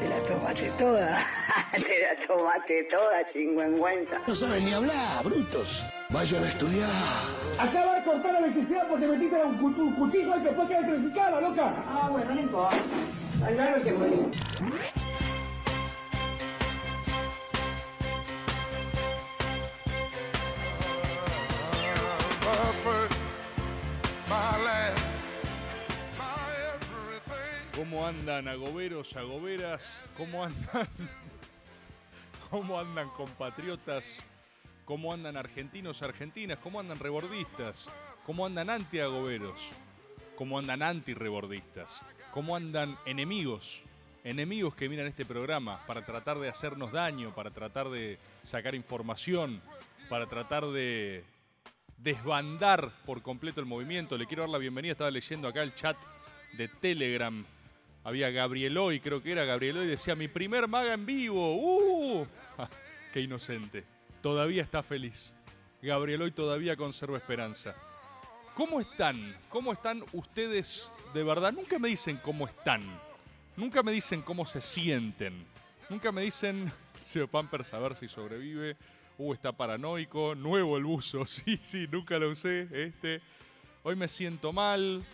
te la tomaste toda. te la tomaste toda, chingüengüenza. No saben ni hablar, brutos. Vayan a estudiar. Acaba de cortar la electricidad porque metiste un, cu- un cuchillo y después queda electrificada, loca. Ah, bueno, no importa. Al que morir. ¿Cómo andan agoberos, agoberas? ¿Cómo andan? ¿Cómo andan compatriotas? ¿Cómo andan argentinos, argentinas? ¿Cómo andan rebordistas? ¿Cómo andan anti-agoberos? ¿Cómo andan anti-rebordistas? ¿Cómo andan enemigos? Enemigos que miran este programa para tratar de hacernos daño, para tratar de sacar información, para tratar de desbandar por completo el movimiento. Le quiero dar la bienvenida, estaba leyendo acá el chat de Telegram. Había Gabrieloy, creo que era Gabrieloy, decía, mi primer maga en vivo. ¡Uh! ¡Qué inocente! Todavía está feliz. Gabrieloy todavía conserva esperanza. ¿Cómo están? ¿Cómo están ustedes de verdad? Nunca me dicen cómo están. Nunca me dicen cómo se sienten. Nunca me dicen, Seo Pampers, a ver si sobrevive. Uh, está paranoico. Nuevo el buzo. Sí, sí, nunca lo usé. Este. Hoy me siento mal.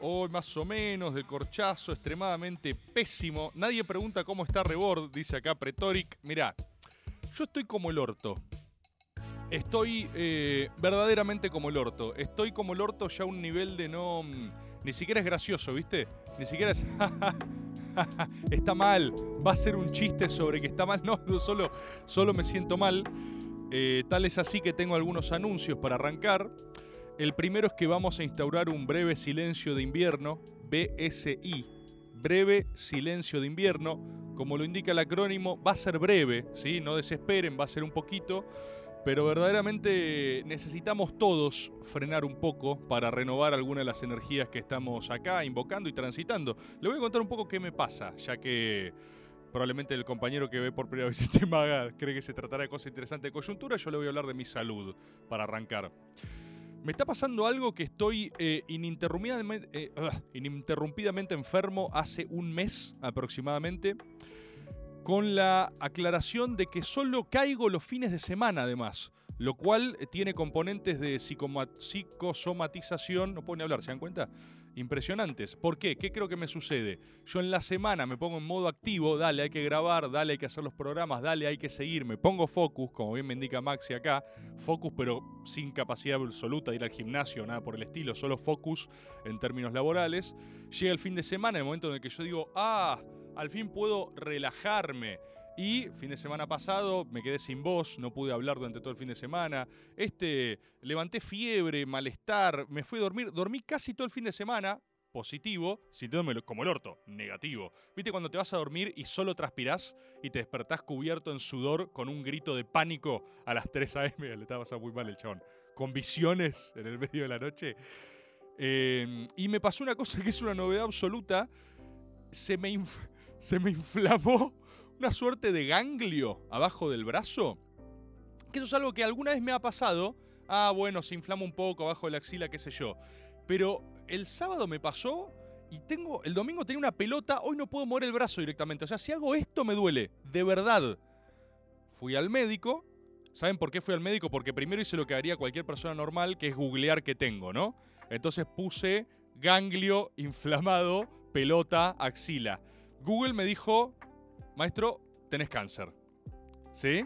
Hoy más o menos, del corchazo, extremadamente pésimo. Nadie pregunta cómo está Rebord, dice acá Pretoric. Mirá, yo estoy como el orto. Estoy eh, verdaderamente como el orto. Estoy como el orto ya a un nivel de no... mm, Ni siquiera es gracioso, ¿viste? Ni siquiera es... está mal. Va a ser un chiste sobre que está mal. No, no, solo, solo me siento mal. Eh, tal es así que tengo algunos anuncios para arrancar. El primero es que vamos a instaurar un breve silencio de invierno, BSI. Breve silencio de invierno, como lo indica el acrónimo, va a ser breve, ¿sí? No desesperen, va a ser un poquito, pero verdaderamente necesitamos todos frenar un poco para renovar algunas de las energías que estamos acá invocando y transitando. Le voy a contar un poco qué me pasa, ya que probablemente el compañero que ve por primera vez este maga cree que se tratará de cosas interesantes de coyuntura, yo le voy a hablar de mi salud para arrancar. Me está pasando algo que estoy eh, ininterrumpidamente, eh, ugh, ininterrumpidamente enfermo hace un mes aproximadamente, con la aclaración de que solo caigo los fines de semana además, lo cual eh, tiene componentes de psicosomatización, no puedo ni hablar, ¿se dan cuenta? Impresionantes. ¿Por qué? ¿Qué creo que me sucede? Yo en la semana me pongo en modo activo, dale, hay que grabar, dale, hay que hacer los programas, dale, hay que seguir, me pongo focus, como bien me indica Maxi acá, focus pero sin capacidad absoluta de ir al gimnasio, nada por el estilo, solo focus en términos laborales. Llega el fin de semana, el momento en el que yo digo, ah, al fin puedo relajarme. Y fin de semana pasado me quedé sin voz, no pude hablar durante todo el fin de semana. Este, levanté fiebre, malestar, me fui a dormir, dormí casi todo el fin de semana, positivo, sintiéndome como el orto, negativo. ¿Viste cuando te vas a dormir y solo transpirás y te despertás cubierto en sudor con un grito de pánico a las 3 a.m.? Le estaba pasando muy mal el chabón. Con visiones en el medio de la noche. Eh, y me pasó una cosa que es una novedad absoluta. Se me, se me inflamó una suerte de ganglio abajo del brazo. Que eso es algo que alguna vez me ha pasado. Ah, bueno, se inflama un poco abajo de la axila, qué sé yo. Pero el sábado me pasó y tengo. El domingo tenía una pelota, hoy no puedo mover el brazo directamente. O sea, si hago esto me duele. De verdad. Fui al médico. ¿Saben por qué fui al médico? Porque primero hice lo que haría cualquier persona normal, que es googlear qué tengo, ¿no? Entonces puse ganglio inflamado, pelota, axila. Google me dijo, maestro, tenés cáncer. ¿Sí?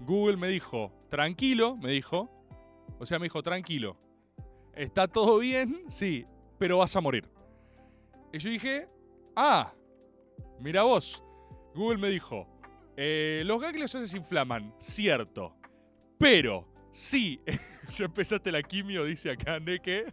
Google me dijo, tranquilo, me dijo. O sea, me dijo, tranquilo. ¿Está todo bien? Sí, pero vas a morir. Y yo dije, ah, mira vos. Google me dijo, eh, los ganglios se desinflaman, cierto. Pero, sí, ya empezaste la quimio, dice acá Neke.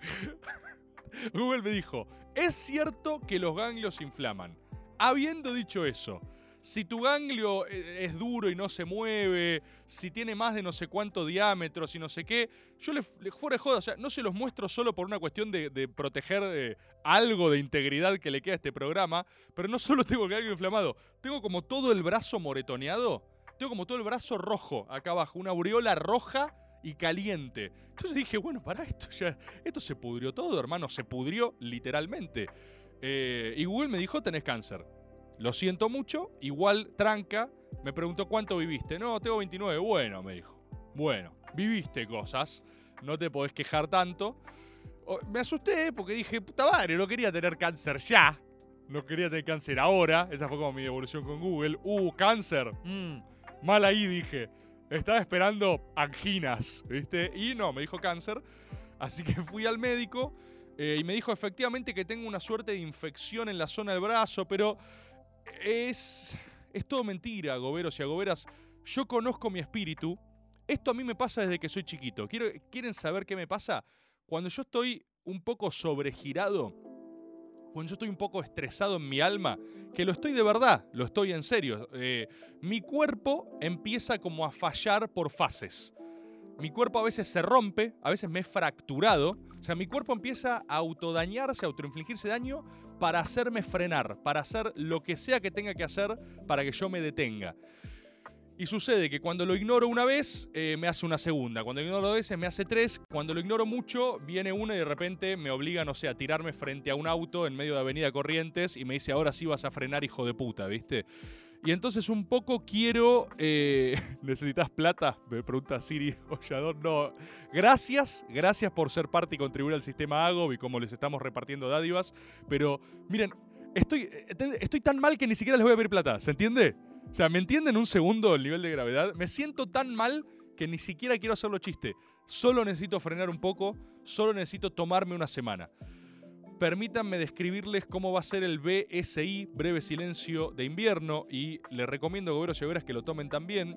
Google me dijo, es cierto que los ganglios se inflaman. Habiendo dicho eso, si tu ganglio eh, es duro y no se mueve, si tiene más de no sé cuánto diámetro, si no sé qué, yo le, le fuera de joda, o sea, no se los muestro solo por una cuestión de, proteger eh, algo de integridad que le queda a este programa, pero no solo tengo el ganglio inflamado, tengo como todo el brazo moretoneado, tengo como todo el brazo rojo acá abajo, una aureola roja y caliente. Entonces dije, bueno, para esto ya, esto se pudrió todo, hermano, se pudrió literalmente. Eh, y Google me dijo, tenés cáncer. Lo siento mucho, igual tranca. Me preguntó cuánto viviste. No, tengo 29. Bueno, me dijo. Bueno, viviste cosas. No te podés quejar tanto. Me asusté porque dije, puta madre, no quería tener cáncer ya. No quería tener cáncer ahora. Esa fue como mi devolución con Google. Uh, cáncer. Mm, mal ahí, dije. Estaba esperando anginas, ¿viste? Y no, me dijo cáncer. Así que fui al médico eh, y me dijo efectivamente que tengo una suerte de infección en la zona del brazo, pero es, es todo mentira, goberos y agoberas. Yo conozco mi espíritu. Esto a mí me pasa desde que soy chiquito. Quiero, ¿Quieren saber qué me pasa? Cuando yo estoy un poco sobregirado, cuando yo estoy un poco estresado en mi alma, que lo estoy de verdad, lo estoy en serio, eh, mi cuerpo empieza como a fallar por fases. Mi cuerpo a veces se rompe, a veces me he fracturado. O sea, mi cuerpo empieza a autodañarse, a autoinfligirse daño para hacerme frenar, para hacer lo que sea que tenga que hacer para que yo me detenga. Y sucede que cuando lo ignoro una vez, eh, me hace una segunda. Cuando lo ignoro dos veces, me hace tres. Cuando lo ignoro mucho, viene una y de repente me obliga, no sé, a tirarme frente a un auto en medio de Avenida Corrientes y me dice, ahora sí vas a frenar, hijo de puta, ¿viste? Y entonces un poco quiero... eh, ¿Necesitas plata? Me pregunta Siri Ollador. No. Gracias, gracias por ser parte y contribuir al sistema AGOB y como les estamos repartiendo dádivas. Pero miren, estoy, eh, estoy tan mal que ni siquiera les voy a pedir plata. ¿Se entiende? O sea, ¿me entienden un segundo el nivel de gravedad? Me siento tan mal que ni siquiera quiero hacerlo chiste. Solo necesito frenar un poco, solo necesito tomarme una semana. Permítanme describirles cómo va a ser el BSI, Breve Silencio de Invierno, y les recomiendo, goberos y goberas, que lo tomen también.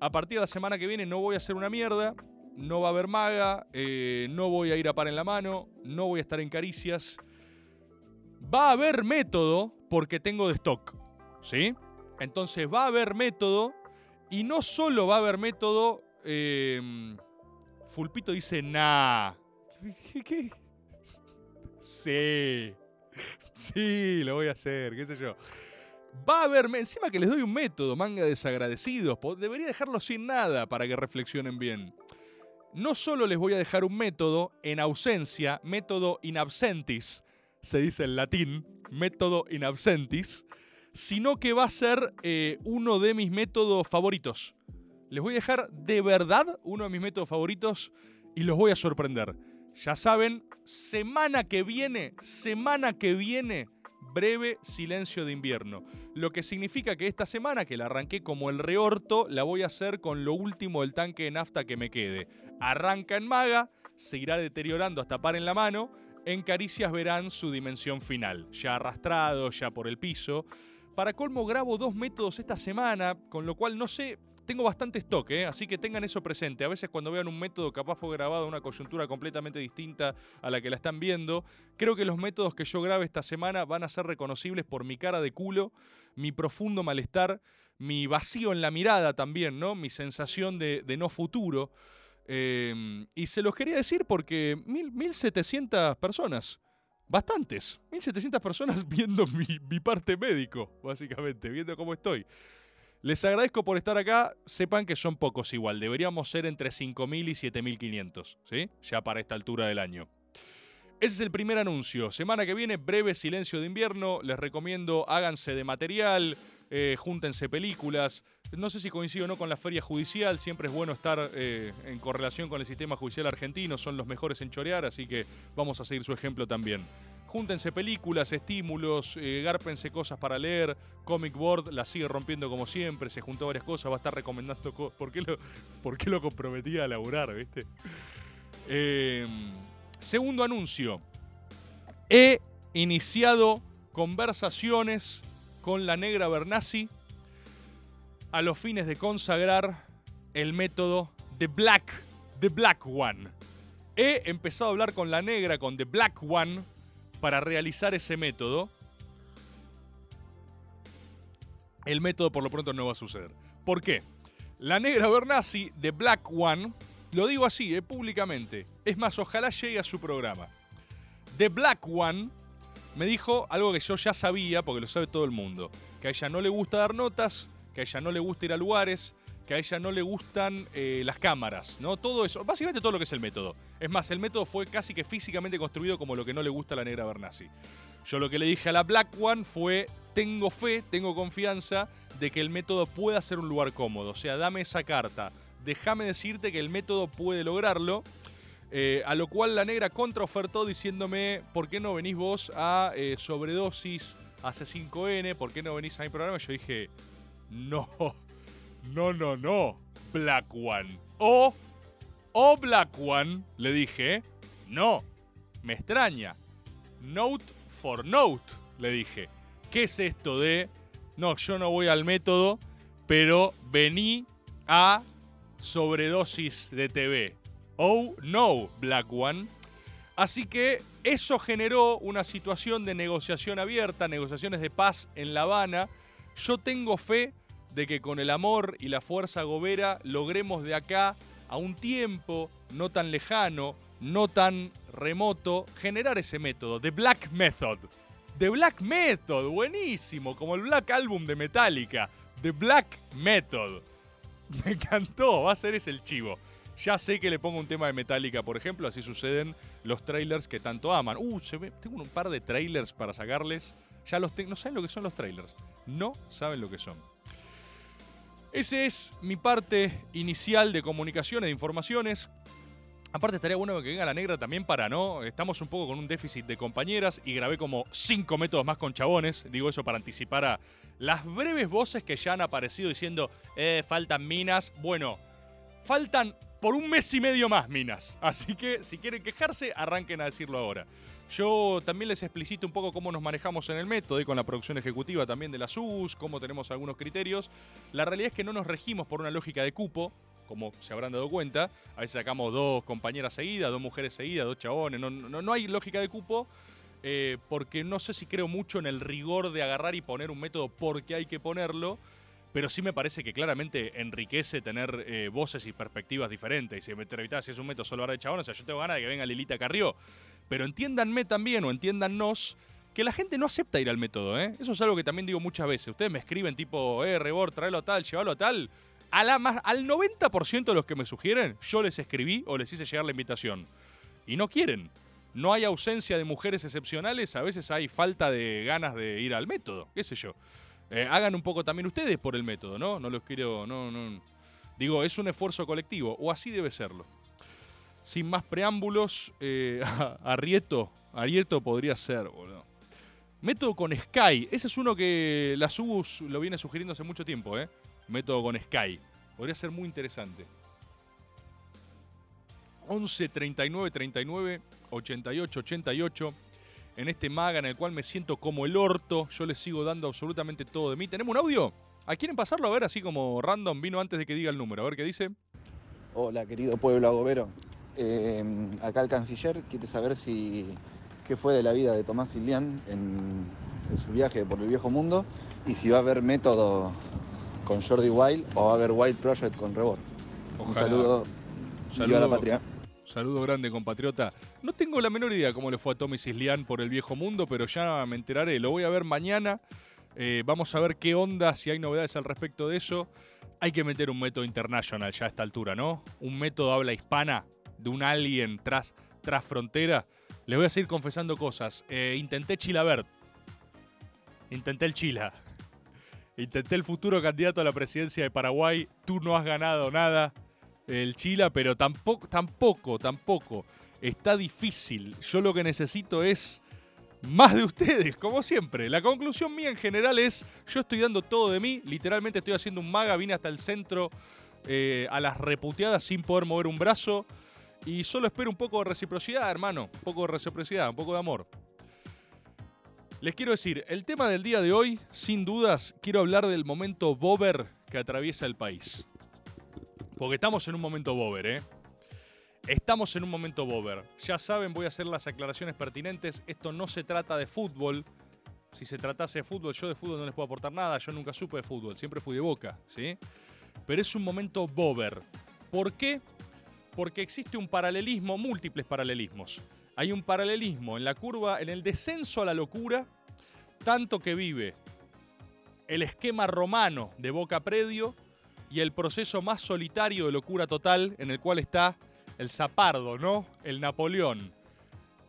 A partir de la semana que viene no voy a hacer una mierda, no va a haber maga, eh, no voy a ir a par en la mano, no voy a estar en caricias. Va a haber método porque tengo de stock, ¿sí? Entonces va a haber método y no solo va a haber método... eh, Fulpito dice, nah. ¿Qué? Sí. Sí, lo voy a hacer, qué sé yo. Va a haber, encima que les doy un método, manga desagradecidos, debería dejarlo sin nada para que reflexionen bien. No solo les voy a dejar un método en ausencia, método in absentis, se dice en latín, método in absentis, sino que va a ser eh, uno de mis métodos favoritos. Les voy a dejar de verdad uno de mis métodos favoritos y los voy a sorprender. Ya saben, semana que viene, semana que viene, breve silencio de invierno. Lo que significa que esta semana, que la arranqué como el reorto, la voy a hacer con lo último del tanque de nafta que me quede. Arranca en maga, se irá deteriorando hasta par en la mano. En caricias verán su dimensión final, ya arrastrado, ya por el piso. Para colmo grabo dos métodos esta semana, con lo cual no sé, tengo bastante stock, ¿eh? así que tengan eso presente. A veces cuando vean un método capaz fue grabado una coyuntura completamente distinta a la que la están viendo, creo que los métodos que yo grabe esta semana van a ser reconocibles por mi cara de culo, mi profundo malestar, mi vacío en la mirada también, ¿no? Mi sensación de, no futuro. Eh, y se los quería decir porque mil, 1700 personas Bastantes, 1700 personas viendo mi, mi parte médico, básicamente, viendo cómo estoy. Les agradezco por estar acá. Sepan que son pocos igual. Deberíamos ser entre 5.000 y 7.500, ¿sí? Ya para esta altura del año. Ese es el primer anuncio. Semana que viene, breve silencio de invierno. Les recomiendo, háganse de material, eh, júntense películas. No sé si coincido o no con la feria judicial. Siempre es bueno estar eh, en correlación con el sistema judicial argentino. Son los mejores en chorear, así que vamos a seguir su ejemplo también. Júntense películas, estímulos, eh, gárpense cosas para leer. Comic Board la sigue rompiendo como siempre. Se juntó varias cosas, va a estar recomendando cosas. ¿Por, qué lo, ¿Por lo comprometía a laburar, viste? Eh, segundo anuncio. He iniciado conversaciones con la negra Bernasi a los fines de consagrar el método The Black, The Black One. He empezado a hablar con la negra, con The Black One, para realizar ese método. el método por lo pronto no va a suceder. ¿Por qué? La negra Bernasi de Black One, lo digo así, eh, públicamente, es más, ojalá llegue a su programa. The Black One me dijo algo que yo ya sabía, porque lo sabe todo el mundo, que a ella no le gusta dar notas, que a ella no le gusta ir a lugares, que a ella no le gustan eh, las cámaras, ¿no? Todo eso, básicamente todo lo que es el método. Es más, el método fue casi que físicamente construido como lo que no le gusta a la negra Bernasi. Yo lo que le dije a la Black One fue, tengo fe, tengo confianza de que el método pueda ser un lugar cómodo. O sea, dame esa carta, déjame decirte que el método puede lograrlo. Eh, a lo cual la negra contraofertó diciéndome, ¿por qué no venís vos a eh, sobredosis a C5N? ¿Por qué no venís a mi programa? Yo dije, no, no, no, no, Black One. O, o Black One, le dije, no, me extraña. Note for note, le dije. ¿Qué es esto de, no, yo no voy al método, pero vení a sobredosis de TV? Oh no, Black One. Así que eso generó una situación de negociación abierta, negociaciones de paz en La Habana. Yo tengo fe de que con el amor y la fuerza gobera logremos de acá a un tiempo no tan lejano, no tan remoto, generar ese método, The Black Method. The Black Method, buenísimo, como el Black Album de Metallica. The Black Method. Me encantó, va a ser ese el chivo. Ya sé que le pongo un tema de Metallica, por ejemplo, así suceden los trailers que tanto aman. Uh, tengo un par de trailers para sacarles. Ya los. No saben lo que son los trailers. No saben lo que son. Ese es mi parte inicial de comunicaciones, de informaciones. Aparte estaría bueno que venga la negra también para, ¿no? Estamos un poco con un déficit de compañeras y grabé como cinco métodos más con chabones. Digo eso para anticipar a las breves voces que ya han aparecido diciendo, eh, faltan minas. Bueno, faltan por un mes y medio más minas. Así que si quieren quejarse, arranquen a decirlo ahora. Yo también les explicito un poco cómo nos manejamos en el método y con la producción ejecutiva también de la SUS, cómo tenemos algunos criterios. La realidad es que no nos regimos por una lógica de cupo, como se habrán dado cuenta. A veces sacamos dos compañeras seguidas, dos mujeres seguidas, dos chabones. No, no, no hay lógica de cupo. eh, porque no sé si creo mucho en el rigor de agarrar y poner un método porque hay que ponerlo, pero sí me parece que claramente enriquece tener eh, voces y perspectivas diferentes. Y si me entrevistás si es un método solo ahora de chabón, o sea, yo tengo ganas de que venga Lilita Carrió. Pero entiéndanme también o entiéndannos que la gente no acepta ir al método, ¿eh? Eso es algo que también digo muchas veces. Ustedes me escriben tipo, eh, Rebor, tráelo a tal, llévalo a tal. A la más, al 90% de los que me sugieren, yo les escribí o les hice llegar la invitación. Y no quieren. No hay ausencia de mujeres excepcionales, a veces hay falta de ganas de ir al método, qué sé yo. Eh, hagan un poco también ustedes por el método, ¿no? No los quiero, no, no. Digo, es un esfuerzo colectivo, o así debe serlo. Sin más preámbulos, eh, Arrieto, Arrieto podría ser, boludo. Método con Sky, ese es uno que la SUS lo viene sugiriendo hace mucho tiempo, ¿eh? Método con Sky. Podría ser muy interesante. 11 39 39 88 88 en este maga en el cual me siento como el orto. Yo les sigo dando absolutamente todo de mí. ¿Tenemos un audio? ¿A quieren pasarlo? A ver, así como random vino antes de que diga el número. A ver qué dice. Hola, querido pueblo agobero. Eh, acá el canciller quiere saber si qué fue de la vida de Tomás Ilián en, en su viaje por el viejo mundo y si va a haber método con Jordi Wild o va a haber Wild Project con Rebor. Un Ojalá. saludo. Viva la patria. Saludo grande, compatriota. No tengo la menor idea cómo le fue a Tommy Cislián por el viejo mundo, pero ya me enteraré. Lo voy a ver mañana. Eh, vamos a ver qué onda, si hay novedades al respecto de eso. Hay que meter un método international ya a esta altura, ¿no? Un método habla hispana de un alien tras, tras frontera. Les voy a seguir confesando cosas. Eh, intenté Chilabert. Intenté el Chila. Intenté el futuro candidato a la presidencia de Paraguay. Tú no has ganado nada el Chila, pero tampoco, tampoco, tampoco. Está difícil. Yo lo que necesito es más de ustedes, como siempre. La conclusión mía en general es, yo estoy dando todo de mí, literalmente estoy haciendo un maga, vine hasta el centro eh, a las reputeadas sin poder mover un brazo y solo espero un poco de reciprocidad, hermano, un poco de reciprocidad, un poco de amor. Les quiero decir, el tema del día de hoy, sin dudas, quiero hablar del momento bober que atraviesa el país. Porque estamos en un momento bober, ¿eh? Estamos en un momento bober. Ya saben, voy a hacer las aclaraciones pertinentes. Esto no se trata de fútbol. si se tratase de fútbol, yo de fútbol no les puedo aportar nada, yo nunca supe de fútbol, siempre fui de boca, ¿sí? Pero es un momento bober. ¿Por qué? Porque existe un paralelismo, múltiples paralelismos. Hay un paralelismo en la curva, en el descenso a la locura, tanto que vive el esquema romano de Boca Predio y el proceso más solitario de locura total en el cual está el Zapardo, ¿no? El Napoleón,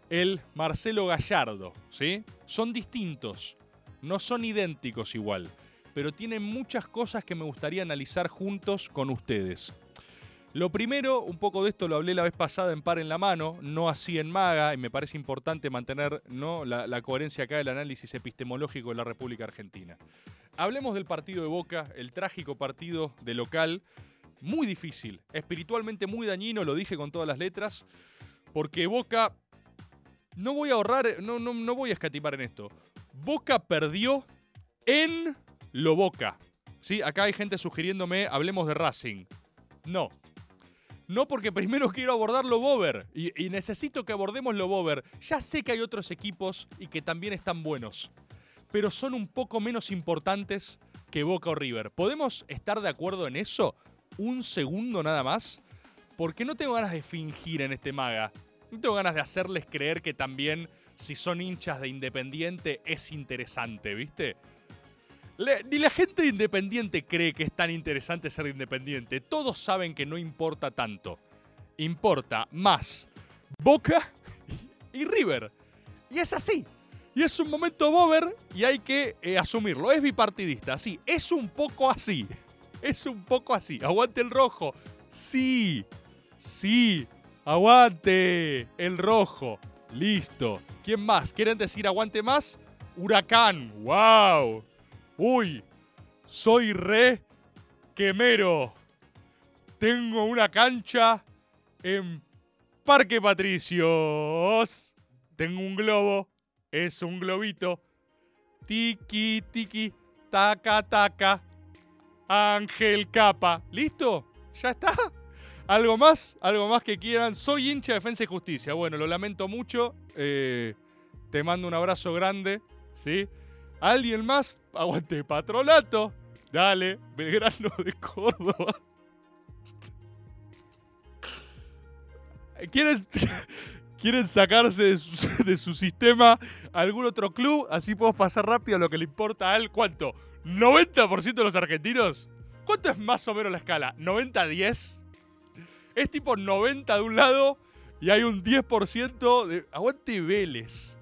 el Marcelo Gallardo, ¿sí? Son distintos, no son idénticos igual, pero tienen muchas cosas que me gustaría analizar juntos con ustedes. Lo primero, un poco de esto lo hablé la vez pasada en Par en la Mano, no así en Maga, y me parece importante mantener ¿no? la, la coherencia acá del análisis epistemológico de la República Argentina. Hablemos del partido de Boca, el trágico partido de local, muy difícil, espiritualmente muy dañino, lo dije con todas las letras, porque Boca, no voy a ahorrar, no, no, no voy a escatimar en esto, Boca perdió en lo Boca. ¿Sí? Acá hay gente sugiriéndome, hablemos de Racing. No, no, porque primero quiero abordar lo Bober y, y, necesito que abordemos lo Bober. Ya sé que hay otros equipos y que también están buenos, pero son un poco menos importantes que Boca o River. ¿Podemos estar de acuerdo en eso? Un segundo nada más. Porque no tengo ganas de fingir en este maga. No tengo ganas de hacerles creer que también, si son hinchas de Independiente, es interesante, ¿viste? Ni la gente de Independiente cree que es tan interesante ser de Independiente. Todos saben que no importa tanto. Importa más Boca y River. Y es así. Y es un momento bober y hay que eh, asumirlo. Es bipartidista, sí. Es un poco así. Es un poco así. Aguante el rojo. Sí. Sí. Aguante el rojo. Listo. ¿Quién más? ¿Quieren decir aguante más? Huracán. ¡Wow! Uy, soy re quemero. Tengo una cancha en Parque Patricios. Tengo un globo. Es un globito. Tiki, tiki, taca, taca. Ángel Capa. ¿Listo? ¿Ya está? ¿Algo más? ¿Algo más que quieran? Soy hincha de Defensa y Justicia. Bueno, lo lamento mucho. Eh, te mando un abrazo grande. ¿Sí? ¿Alguien más? Aguante patronato. Dale, Belgrano de Córdoba. ¿Quieren, ¿Quieren sacarse de su, sistema algún otro club? Así podemos pasar rápido a lo que le importa a él. ¿Cuánto? ¿90% de los argentinos? ¿Cuánto es más o menos la escala? ¿90-10? Es tipo 90 de un lado y hay un 10% de... Aguante Vélez.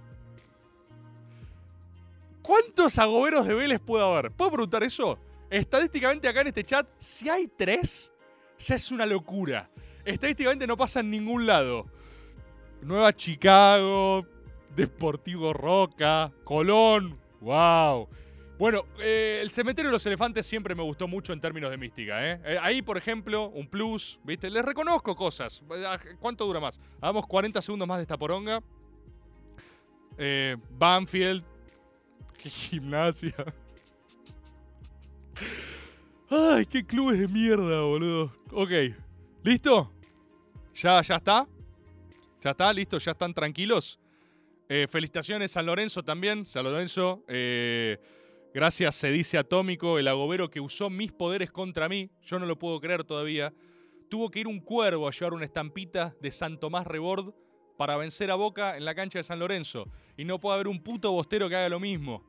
¿Cuántos agoberos de Vélez puede haber? ¿Puedo preguntar eso? Estadísticamente acá en este chat, si hay tres, ya es una locura. Estadísticamente no pasa en ningún lado. Nueva Chicago, Deportivo Roca, Colón, wow. Bueno, eh, el cementerio de los elefantes siempre me gustó mucho en términos de mística. ¿eh? Eh, ahí, por ejemplo, un plus, ¿viste? Les reconozco cosas. ¿Cuánto dura más? Hagamos 40 segundos más de esta poronga. Banfield, gimnasia. Ay, qué clubes de mierda, boludo. Ok, ¿listo? ¿Ya, ya está? ¿Ya está? ¿Listo? ¿Ya están tranquilos? Eh, felicitaciones San Lorenzo también. San Lorenzo, eh, gracias, se dice Atómico, el agobero que usó mis poderes contra mí. Yo no lo puedo creer todavía. Tuvo que ir un cuervo a llevar una estampita de San Tomás Rebord para vencer a Boca en la cancha de San Lorenzo. Y no puede haber un puto bostero que haga lo mismo.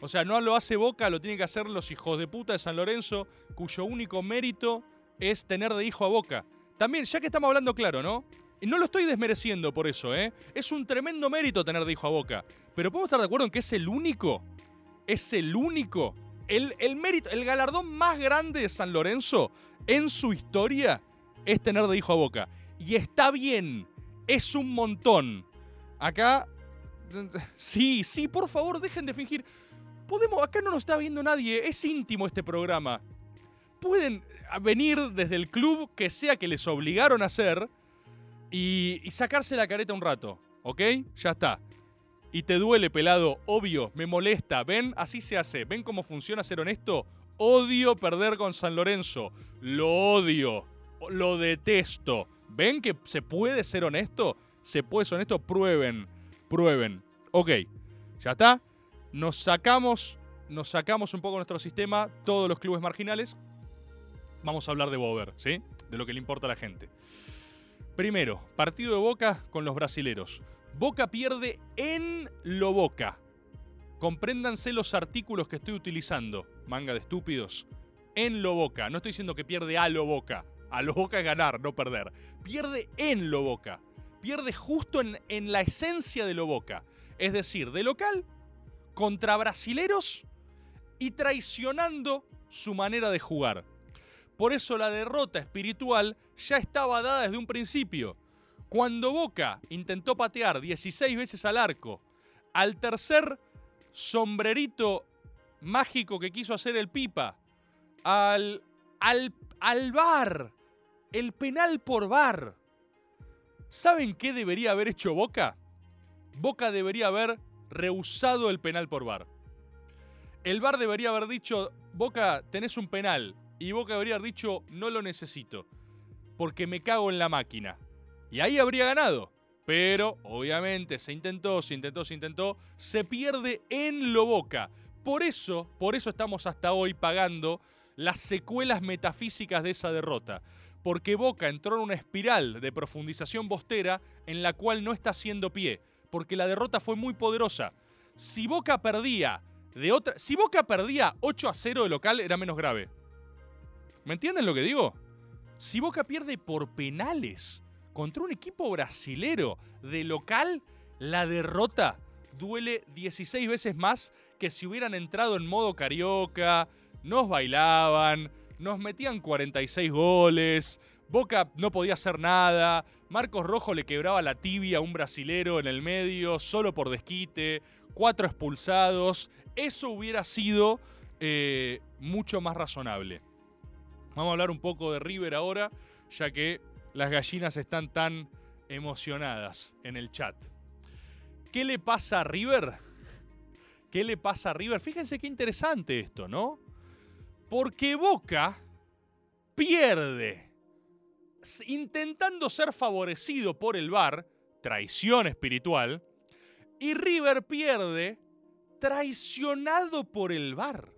O sea, no lo hace Boca, lo tienen que hacer los hijos de puta de San Lorenzo, cuyo único mérito es tener de hijo a Boca. También, ya que estamos hablando claro, ¿no? No lo estoy desmereciendo por eso, ¿eh? Es un tremendo mérito tener de hijo a Boca. Pero ¿podemos estar de acuerdo en que es el único? Es el único. El, el mérito, el galardón más grande de San Lorenzo en su historia es tener de hijo a Boca. Y está bien. Es un montón. Acá. Sí, sí, por favor, dejen de fingir. Podemos, acá no nos está viendo nadie, es íntimo este programa. Pueden venir desde el club que sea que les obligaron a hacer y, sacarse la careta un rato, ¿ok? Ya está. Y te duele, pelado, obvio, me molesta. ¿Ven? Así se hace. ¿Ven cómo funciona ser honesto? Odio perder con San Lorenzo. Lo odio. Lo detesto. ¿Ven que se puede ser honesto? Se puede ser honesto. Prueben. Prueben. Ok. ¿Ya está? nos sacamos, nos sacamos un poco nuestro sistema, todos los clubes marginales. Vamos a hablar de Bober, ¿sí? De lo que le importa a la gente. Primero, partido de Boca con los brasileros. Boca pierde en lo Boca. Compréndanse los artículos que estoy utilizando, manga de estúpidos. En lo Boca. No estoy diciendo que pierde a lo Boca. A lo Boca es ganar, no perder. Pierde en lo Boca. Pierde justo en, en la esencia de lo Boca. Es decir, de local contra brasileros y traicionando su manera de jugar. Por eso la derrota espiritual ya estaba dada desde un principio. Cuando Boca intentó patear 16 veces al arco, al tercer sombrerito mágico que quiso hacer el Pipa, al, al, al bar, el penal por bar. ¿Saben qué debería haber hecho Boca? Boca debería haber rehusado el penal por bar. El bar debería haber dicho, Boca, tenés un penal. Y Boca haber dicho, no lo necesito. Porque me cago en la máquina. Y ahí habría ganado. Pero, obviamente, se intentó, se intentó, se intentó. Se pierde en lo Boca. Por eso, por eso estamos hasta hoy pagando las secuelas metafísicas de esa derrota. Porque Boca entró en una espiral de profundización bostera en la cual no está haciendo pie. Porque la derrota fue muy poderosa. Si Boca perdía de otra. Si Boca perdía 8 a 0 de local, era menos grave. ¿Me entienden lo que digo? Si Boca pierde por penales contra un equipo brasilero de local, la derrota duele 16 veces más que si hubieran entrado en modo carioca, nos bailaban, nos metían 46 goles, Boca no podía hacer nada, Marcos Rojo le quebraba la tibia a un brasilero en el medio solo por desquite, cuatro expulsados, eso hubiera sido eh, mucho más razonable. Vamos a hablar un poco de River ahora, ya que las gallinas están tan emocionadas en el chat. ¿Qué le pasa a River? ¿Qué le pasa a River? Fíjense qué interesante esto, ¿no? Porque Boca pierde intentando ser favorecido por el VAR, traición espiritual, y River pierde traicionado por el VAR.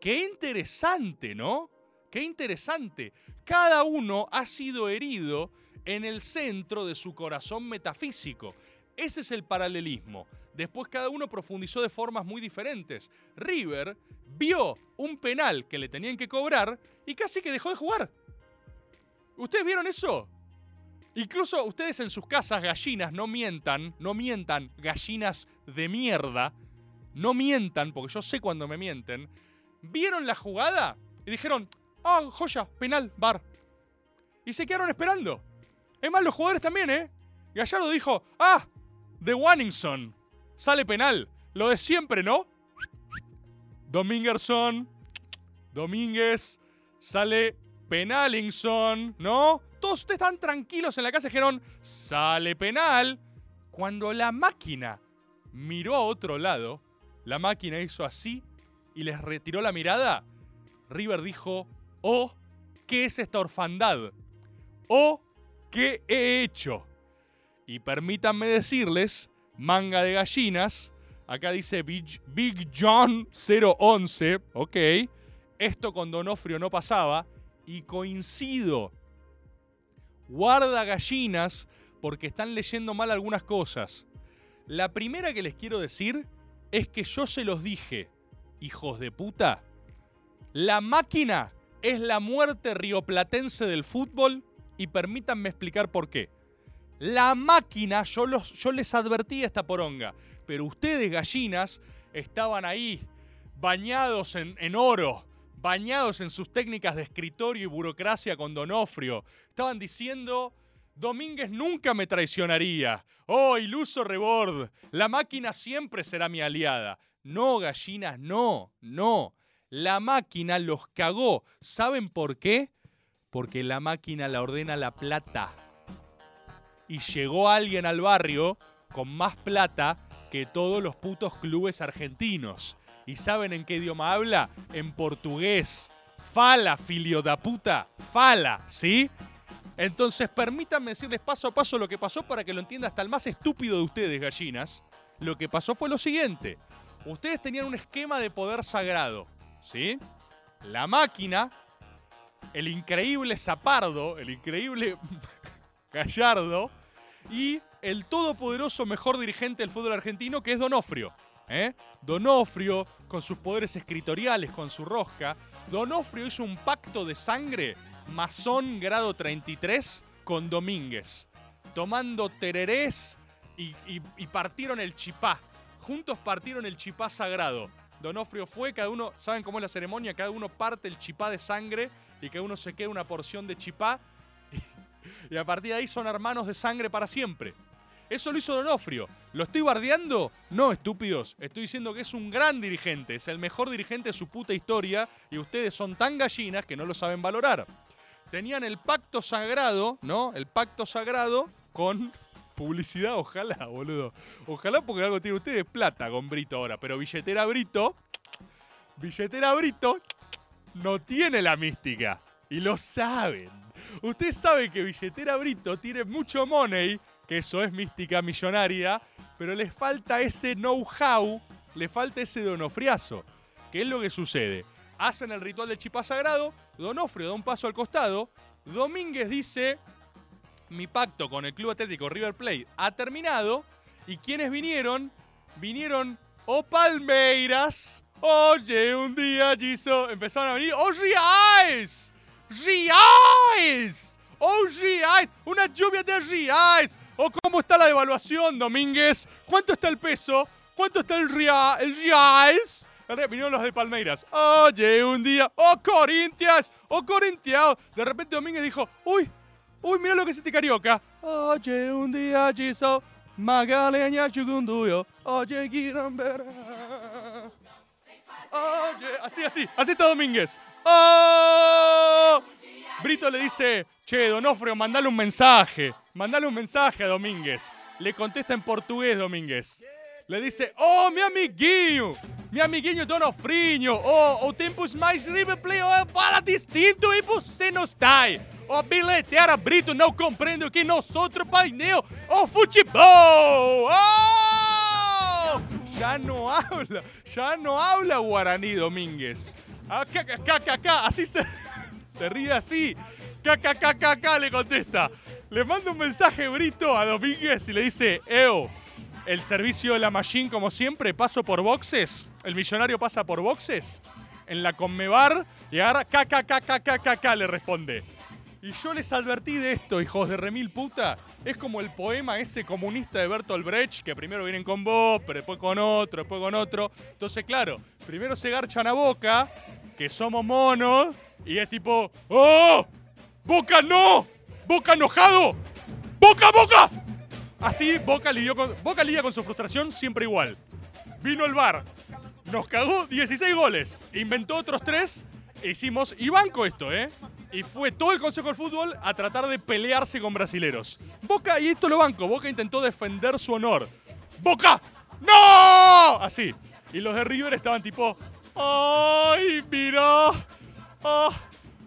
Qué interesante, ¿no? Qué interesante. Cada uno ha sido herido en el centro de su corazón metafísico. Ese es el paralelismo. Después cada uno profundizó de formas muy diferentes. River vio un penal que le tenían que cobrar y casi que dejó de jugar. ¿Ustedes vieron eso? Incluso ustedes en sus casas, gallinas, no mientan, no mientan, gallinas de mierda, no mientan, porque yo sé cuando me mienten. ¿Vieron la jugada? Y dijeron, ah, joya, penal, bar. Y se quedaron esperando. Es más, los jugadores también, ¿eh? Gallardo dijo, ah, de Wanningson, sale penal. Lo de siempre, ¿no? Domingerson, Domínguez, sale penalingson, ¿no? Todos ustedes están tranquilos en la casa y dijeron, sale penal. Cuando la máquina miró a otro lado, la máquina hizo así y les retiró la mirada, River dijo, oh, ¿qué es esta orfandad? Oh, ¿qué he hecho? Y permítanme decirles, manga de gallinas, acá dice Big, Big John 011, ok, esto con Donofrio no pasaba, y coincido. Guarda gallinas porque están leyendo mal algunas cosas. La primera que les quiero decir es que yo se los dije, hijos de puta. La máquina es la muerte rioplatense del fútbol y permítanme explicar por qué. La máquina, yo, los, yo les advertí esta poronga, pero ustedes, gallinas, estaban ahí, bañados en, en oro, bañados en sus técnicas de escritorio y burocracia con Donofrio. Estaban diciendo, Domínguez nunca me traicionaría. Oh, iluso rebord, la máquina siempre será mi aliada. No, gallinas, no, no. La máquina los cagó. ¿Saben por qué? Porque la máquina la ordena la plata. Y llegó alguien al barrio con más plata que todos los putos clubes argentinos. ¿Y saben en qué idioma habla? En portugués. Fala, filio da puta. Fala, ¿sí? Entonces, permítanme decirles paso a paso lo que pasó para que lo entienda hasta el más estúpido de ustedes, gallinas. Lo que pasó fue lo siguiente. Ustedes tenían un esquema de poder sagrado, ¿sí? La máquina, el increíble Zapardo, el increíble Gallardo y el todopoderoso mejor dirigente del fútbol argentino que es Donofrio. ¿eh? Donofrio, con sus poderes escritoriales, con su rosca, Donofrio hizo un pacto de sangre masón grado 33 con Domínguez, tomando tererés y, partieron el chipá. Juntos partieron el chipá sagrado. Donofrio fue, cada uno, ¿saben cómo es la ceremonia? Cada uno parte el chipá de sangre y cada uno se queda una porción de chipá. Y a partir de ahí son hermanos de sangre para siempre. Eso lo hizo Donofrio. ¿Lo estoy bardeando? No, estúpidos. Estoy diciendo que es un gran dirigente. Es el mejor dirigente de su puta historia. Y ustedes son tan gallinas que no lo saben valorar. Tenían el pacto sagrado, ¿no? El pacto sagrado con publicidad. Ojalá, boludo. Ojalá porque algo tiene ustedes plata con Brito ahora. Pero billetera Brito. Billetera Brito no tiene la mística. Y lo saben. Ustedes saben que Billetera Brito tiene mucho money, que eso es mística millonaria, pero les falta ese know-how, le falta ese donofriazo. ¿Qué es lo que sucede? Hacen el ritual del chipá sagrado, Donofrio da un paso al costado, Domínguez dice, mi pacto con el Club Atlético River Plate ha terminado, y quienes vinieron, vinieron o Palmeiras, oye, un día Giso, empezaron a venir, ¡Oh, Riais! ¡Riais! ¡Oh, Riais! ¡Una lluvia de Riais! ¿O cómo está la devaluación, Domínguez? ¿Cuánto está el peso? ¿Cuánto está el, ria, el Vinieron los de Palmeiras. Oye, un día. ¡Oh, Corinthians! ¡Oh, Corintiao! De repente Domínguez dijo, ¡Uy! ¡Uy, mira lo que es este carioca! Oye, un día Giso, Magaleña Chugunduyo. Oye, Guirambera. Oye, así, así, así está Domínguez. ¡Oh! Brito le dice, che, Donofrio, mandale un mensaje. Mandale un mensaje a Domínguez. Le contesta en portugués Domínguez. Le dice, oh, mi amiguinho, mi amiguinho Donofrinho, oh, o tempos mais River Plate oh, fala distinto e você não está. O bilheteira Brito não compreende que nós outro painel, o futebol. ¡Oh! Ya no habla, ya no habla guaraní Domínguez. Acá, así se, se ríe así. Acá, le contesta. Le manda un mensaje Brito a Domínguez y le dice, Eo, el servicio de la Machine como siempre, paso por boxes. El millonario pasa por boxes. En la Conmebar y caca, caca, le responde. Y yo les advertí de esto, hijos de remil puta. Es como el poema ese comunista de Bertolt Brecht, que primero vienen con vos, pero después con otro, después con otro. Entonces, claro, primero se garchan a Boca, que somos monos, y es tipo, ¡Oh! ¡Boca no! ¡Boca enojado! ¡Boca, Boca! Así Boca, lidió Boca lidia con su frustración siempre igual. Vino el bar, nos cagó 16 goles, inventó otros 3, hicimos, y banco esto, ¿eh? Y fue todo el Consejo del Fútbol a tratar de pelearse con brasileros. Boca, y esto lo banco, Boca intentó defender su honor. ¡Boca! ¡No! Así. Y los de River estaban tipo, ¡ay, mira! ¡Ah!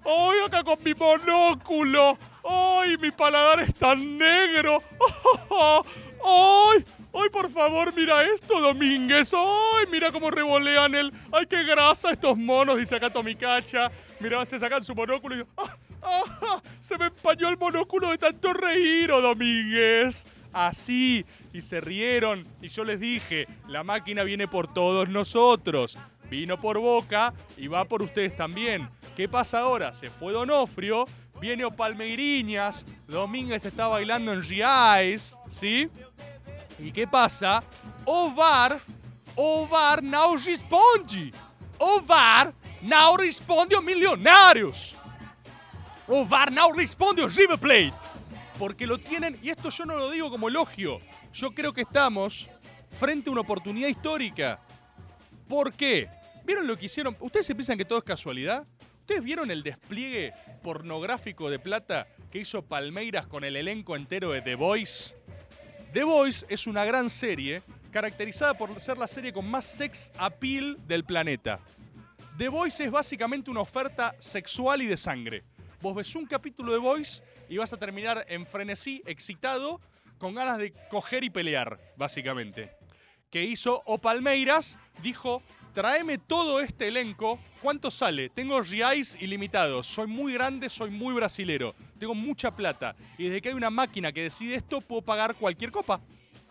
¡Ay, acá con mi monóculo! ¡Ay, mi paladar es tan negro! ¡Ay! ¡Ay, por favor, mira esto, Domínguez! ¡Ay, mira cómo revolean el... ¡Ay, qué grasa estos monos! Dice acá Tomicacha. Mira, se sacan su monóculo y... ¡Ah! ¡Ah! Se me empañó el monóculo de tanto reír, oh, Domínguez. Así. Y se rieron. Y yo les dije, la máquina viene por todos nosotros. Vino por Boca y va por ustedes también. ¿Qué pasa ahora? Se fue Donofrio, viene o Palmeiriñas, Domínguez está bailando en Riais, ¿sí? ¿Y qué pasa? O VAR, o VAR não responde. O VAR não responde aos milionários. O VAR não responde aos River Plate. Porque lo tienen, y esto yo no lo digo como elogio, yo creo que estamos frente a una oportunidad histórica. ¿Por qué? ¿Vieron lo que hicieron? ¿Ustedes piensan que todo es casualidad? ¿Ustedes vieron el despliegue pornográfico de plata que hizo Palmeiras con el elenco entero de The Voice? The Voice es una gran serie caracterizada por ser la serie con más sex appeal del planeta. The Voice es básicamente una oferta sexual y de sangre. Vos ves un capítulo de Voice y vas a terminar en frenesí, excitado, con ganas de coger y pelear, básicamente. que hizo o Palmeiras, dijo, tráeme todo este elenco. ¿Cuánto sale? Tengo reais ilimitados. Soy muy grande, soy muy brasilero. Tengo mucha plata. Y desde que hay una máquina que decide esto, puedo pagar cualquier copa.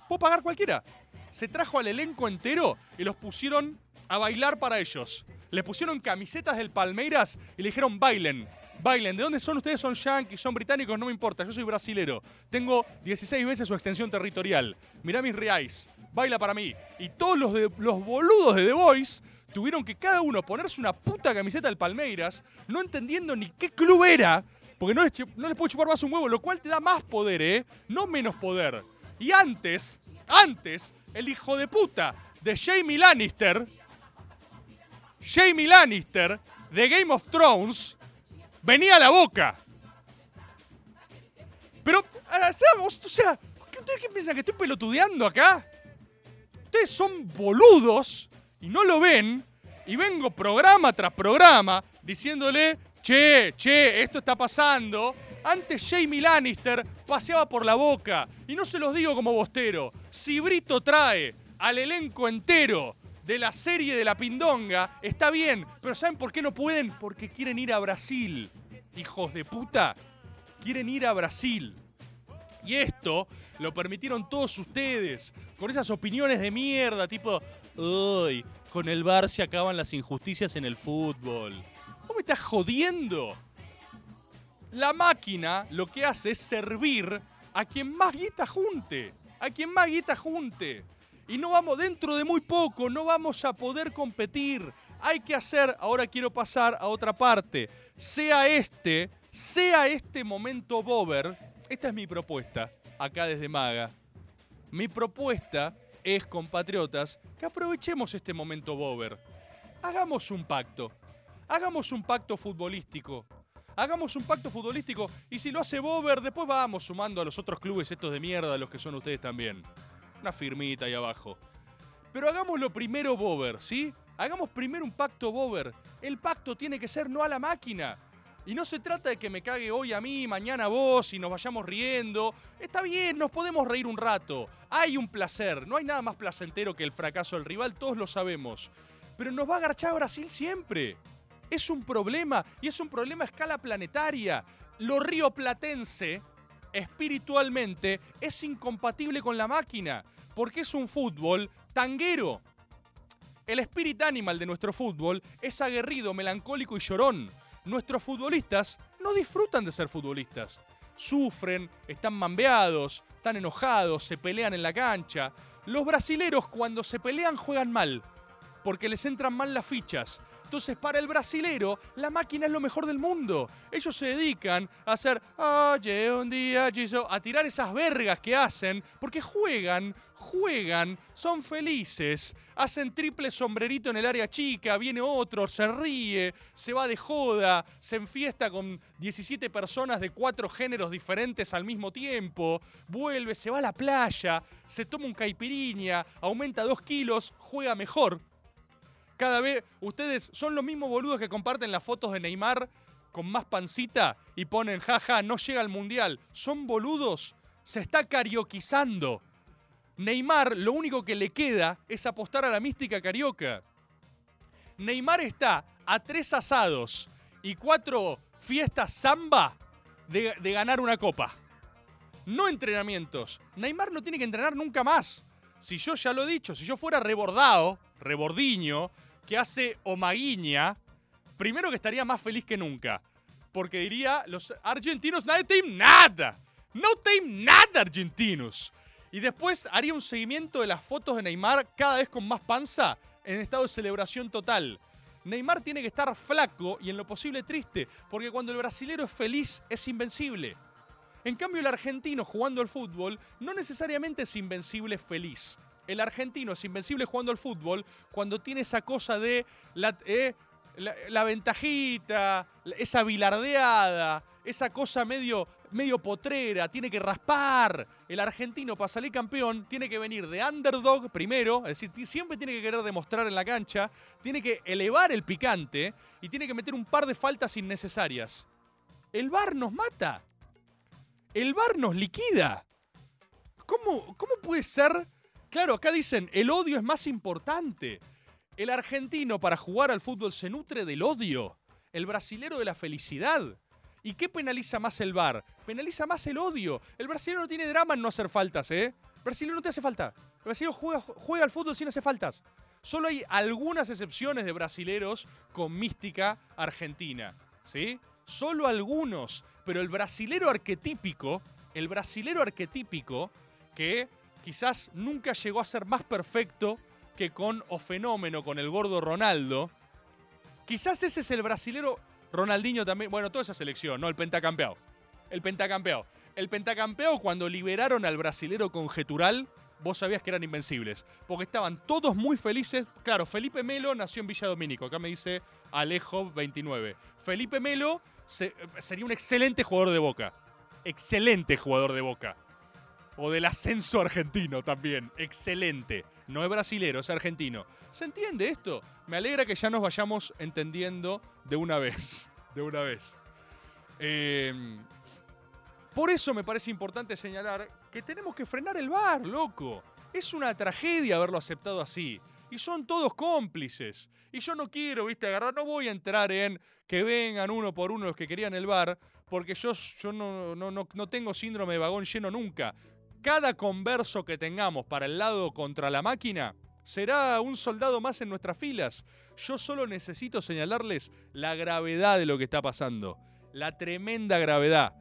Puedo pagar cualquiera. Se trajo al elenco entero y los pusieron a bailar para ellos. Le pusieron camisetas del Palmeiras y le dijeron bailen. Bailen. ¿De dónde son ustedes? Son yanquis, son británicos, no me importa. Yo soy brasilero. Tengo 16 veces su extensión territorial. Mirá mis reais. Baila para mí. Y todos los, de- los boludos de The Voice tuvieron que cada uno ponerse una puta camiseta del Palmeiras, no entendiendo ni qué club era, porque no les, no les puedo chupar más un huevo, lo cual te da más poder, ¿eh? No menos poder. Y antes, antes, el hijo de puta de Jamie Lannister, Jamie Lannister, de Game of Thrones, venía a la boca. Pero, ah, seamos, o sea, ¿qué- ¿ustedes qué piensan? ¿Que estoy pelotudeando acá? Ustedes son boludos y no lo ven. Y vengo programa tras programa diciéndole, che, che, esto está pasando. Antes Jamie Lannister paseaba por la boca. Y no se los digo como bostero. Si Brito trae al elenco entero de la serie de la Pindonga, está bien. Pero ¿saben por qué no pueden? Porque quieren ir a Brasil. Hijos de puta. Quieren ir a Brasil. Y esto lo permitieron todos ustedes, con esas opiniones de mierda, tipo, uy, con el bar se acaban las injusticias en el fútbol. ¿Vos me estás jodiendo? La máquina lo que hace es servir a quien más guita junte, a quien más guita junte. Y no vamos, dentro de muy poco, no vamos a poder competir. Hay que hacer, ahora quiero pasar a otra parte, sea este, sea este momento Bober, esta es mi propuesta, acá desde Maga. Mi propuesta es, compatriotas, que aprovechemos este momento Bober. Hagamos un pacto. Hagamos un pacto futbolístico. Hagamos un pacto futbolístico y si lo hace Bober, después vamos sumando a los otros clubes estos de mierda, los que son ustedes también. Una firmita ahí abajo. Pero hagámoslo primero Bober, ¿sí? Hagamos primero un pacto Bober. El pacto tiene que ser no a la máquina. Y no se trata de que me cague hoy a mí, mañana a vos y nos vayamos riendo. Está bien, nos podemos reír un rato. Hay un placer. No hay nada más placentero que el fracaso del rival, todos lo sabemos. Pero nos va a agarchar Brasil siempre. Es un problema y es un problema a escala planetaria. Lo rioplatense, espiritualmente, es incompatible con la máquina porque es un fútbol tanguero. El spirit animal de nuestro fútbol es aguerrido, melancólico y llorón. Nuestros futbolistas no disfrutan de ser futbolistas. Sufren, están mambeados, están enojados, se pelean en la cancha. Los brasileros cuando se pelean juegan mal, porque les entran mal las fichas. Entonces, para el brasilero, la máquina es lo mejor del mundo. Ellos se dedican a hacer, oye, un día, Giso", a tirar esas vergas que hacen, porque juegan, juegan, son felices, hacen triple sombrerito en el área chica, viene otro, se ríe, se va de joda, se enfiesta con 17 personas de cuatro géneros diferentes al mismo tiempo, vuelve, se va a la playa, se toma un caipirinha, aumenta dos kilos, juega mejor. Cada vez, ustedes son los mismos boludos que comparten las fotos de Neymar con más pancita y ponen, jaja, no llega al mundial. Son boludos, se está carioquizando. Neymar lo único que le queda es apostar a la mística carioca. Neymar está a tres asados y cuatro fiestas samba de ganar una copa. No entrenamientos. Neymar no tiene que entrenar nunca más. Si yo ya lo he dicho, si yo fuera rebordado, rebordiño, que hace Omaguiña, primero que estaría más feliz que nunca. Porque diría, los argentinos, nadie team nada. No team nada, argentinos. Y después haría un seguimiento de las fotos de Neymar cada vez con más panza en estado de celebración total. Neymar tiene que estar flaco y en lo posible triste, porque cuando el brasilero es feliz es invencible. En cambio, el argentino jugando al fútbol no necesariamente es invencible feliz. El argentino es invencible jugando al fútbol cuando tiene esa cosa de la, eh, ventajita, esa bilardeada, esa cosa medio, medio potrera, tiene que raspar. El argentino para salir campeón tiene que venir de underdog primero, es decir, siempre tiene que querer demostrar en la cancha, tiene que elevar el picante y tiene que meter un par de faltas innecesarias. El VAR nos mata. El VAR nos liquida. ¿Cómo, cómo puede ser Claro, acá dicen, el odio es más importante. El argentino para jugar al fútbol se nutre del odio. El brasilero de la felicidad. ¿Y qué penaliza más el VAR? Penaliza más el odio. El brasileño no tiene drama en no hacer faltas, ¿eh? El brasileño no te hace falta. El brasileño juega, juega al fútbol sin hacer faltas. Solo hay algunas excepciones de brasileros con mística argentina, ¿sí? Solo algunos. Pero el brasilero arquetípico, el brasilero arquetípico, que quizás nunca llegó a ser más perfecto que con o fenómeno, con el gordo Ronaldo, quizás ese es el brasilero Ronaldinho también, bueno, toda esa selección, ¿no? El pentacampeón. El pentacampeón. El pentacampeón cuando liberaron al brasilero conjetural, vos sabías que eran invencibles. Porque estaban todos muy felices. Claro, Felipe Melo nació en Villa Domínico. Acá me dice Alejo 29. Felipe Melo se- sería un excelente jugador de boca. Excelente jugador de boca. O del ascenso argentino también. Excelente. No es brasilero, es argentino. ¿Se entiende esto? Me alegra que ya nos vayamos entendiendo de una vez. De una vez. Eh, por eso me parece importante señalar que tenemos que frenar el bar, loco. Es una tragedia haberlo aceptado así. Y son todos cómplices. Y yo no quiero, viste, agarrar, no voy a entrar en que vengan uno por uno los que querían el bar, porque yo, yo no, no, no, no tengo síndrome de vagón lleno nunca. Cada converso que tengamos para el lado contra la máquina será un soldado más en nuestras filas. Yo solo necesito señalarles la gravedad de lo que está pasando. La tremenda gravedad.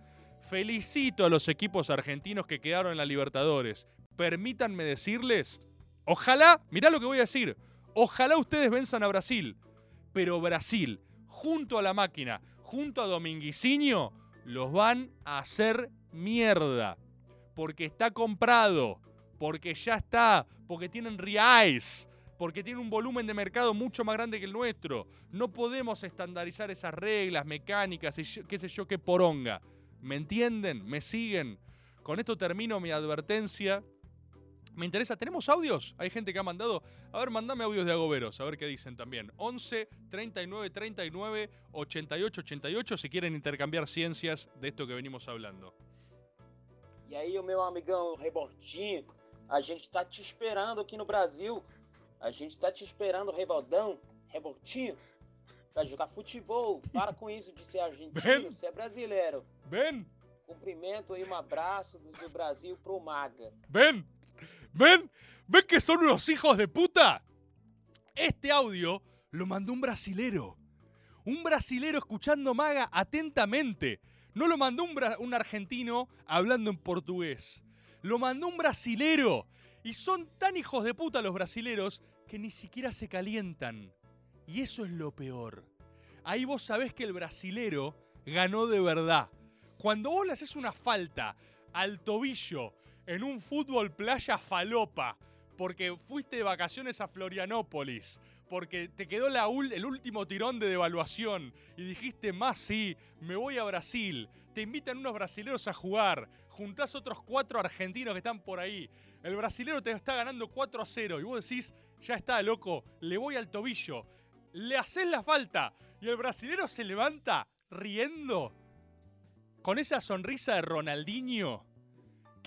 Felicito a los equipos argentinos que quedaron en la Libertadores. Permítanme decirles, ojalá, mirá lo que voy a decir, ojalá ustedes venzan a Brasil. Pero Brasil, junto a la máquina, junto a Dominguicinho, los van a hacer mierda. Porque está comprado, porque ya está, porque tienen reais, porque tienen un volumen de mercado mucho más grande que el nuestro. No podemos estandarizar esas reglas mecánicas y qué sé yo qué poronga. ¿Me entienden? ¿Me siguen? Con esto termino mi advertencia. Me interesa, ¿tenemos audios? Hay gente que ha mandado. A ver, mandame audios de agoberos, a ver qué dicen también. 11 39 39 88 88 si quieren intercambiar ciencias de esto que venimos hablando. E aí, o meu amigão Rebortinho, a gente tá te esperando aqui no Brasil. A gente tá te esperando, Rebaldão, Rebortinho, pra jogar futebol. Para com isso de ser argentino, você é brasileiro. Ven, Cumprimento aí, um abraço do Brasil pro Maga. ven, ven, ven que son unos hijos de puta. Este audio lo mandó un brasilero. Un brasilero escuchando maga atentamente. No lo mandó un, un argentino hablando en portugués. Lo mandó un brasilero. Y son tan hijos de puta los brasileros que ni siquiera se calientan. Y eso es lo peor. Ahí vos sabés que el brasilero ganó de verdad. Cuando vos le haces una falta al tobillo en un fútbol playa falopa, porque fuiste de vacaciones a Florianópolis, porque te quedó la ul- el último tirón de devaluación. Y dijiste, más sí, me voy a Brasil, te invitan unos brasileros a jugar, juntás otros cuatro argentinos que están por ahí, el brasilero te está ganando 4 a 0 y vos decís, ya está, loco, le voy al tobillo, le haces la falta y el brasilero se levanta riendo con esa sonrisa de Ronaldinho.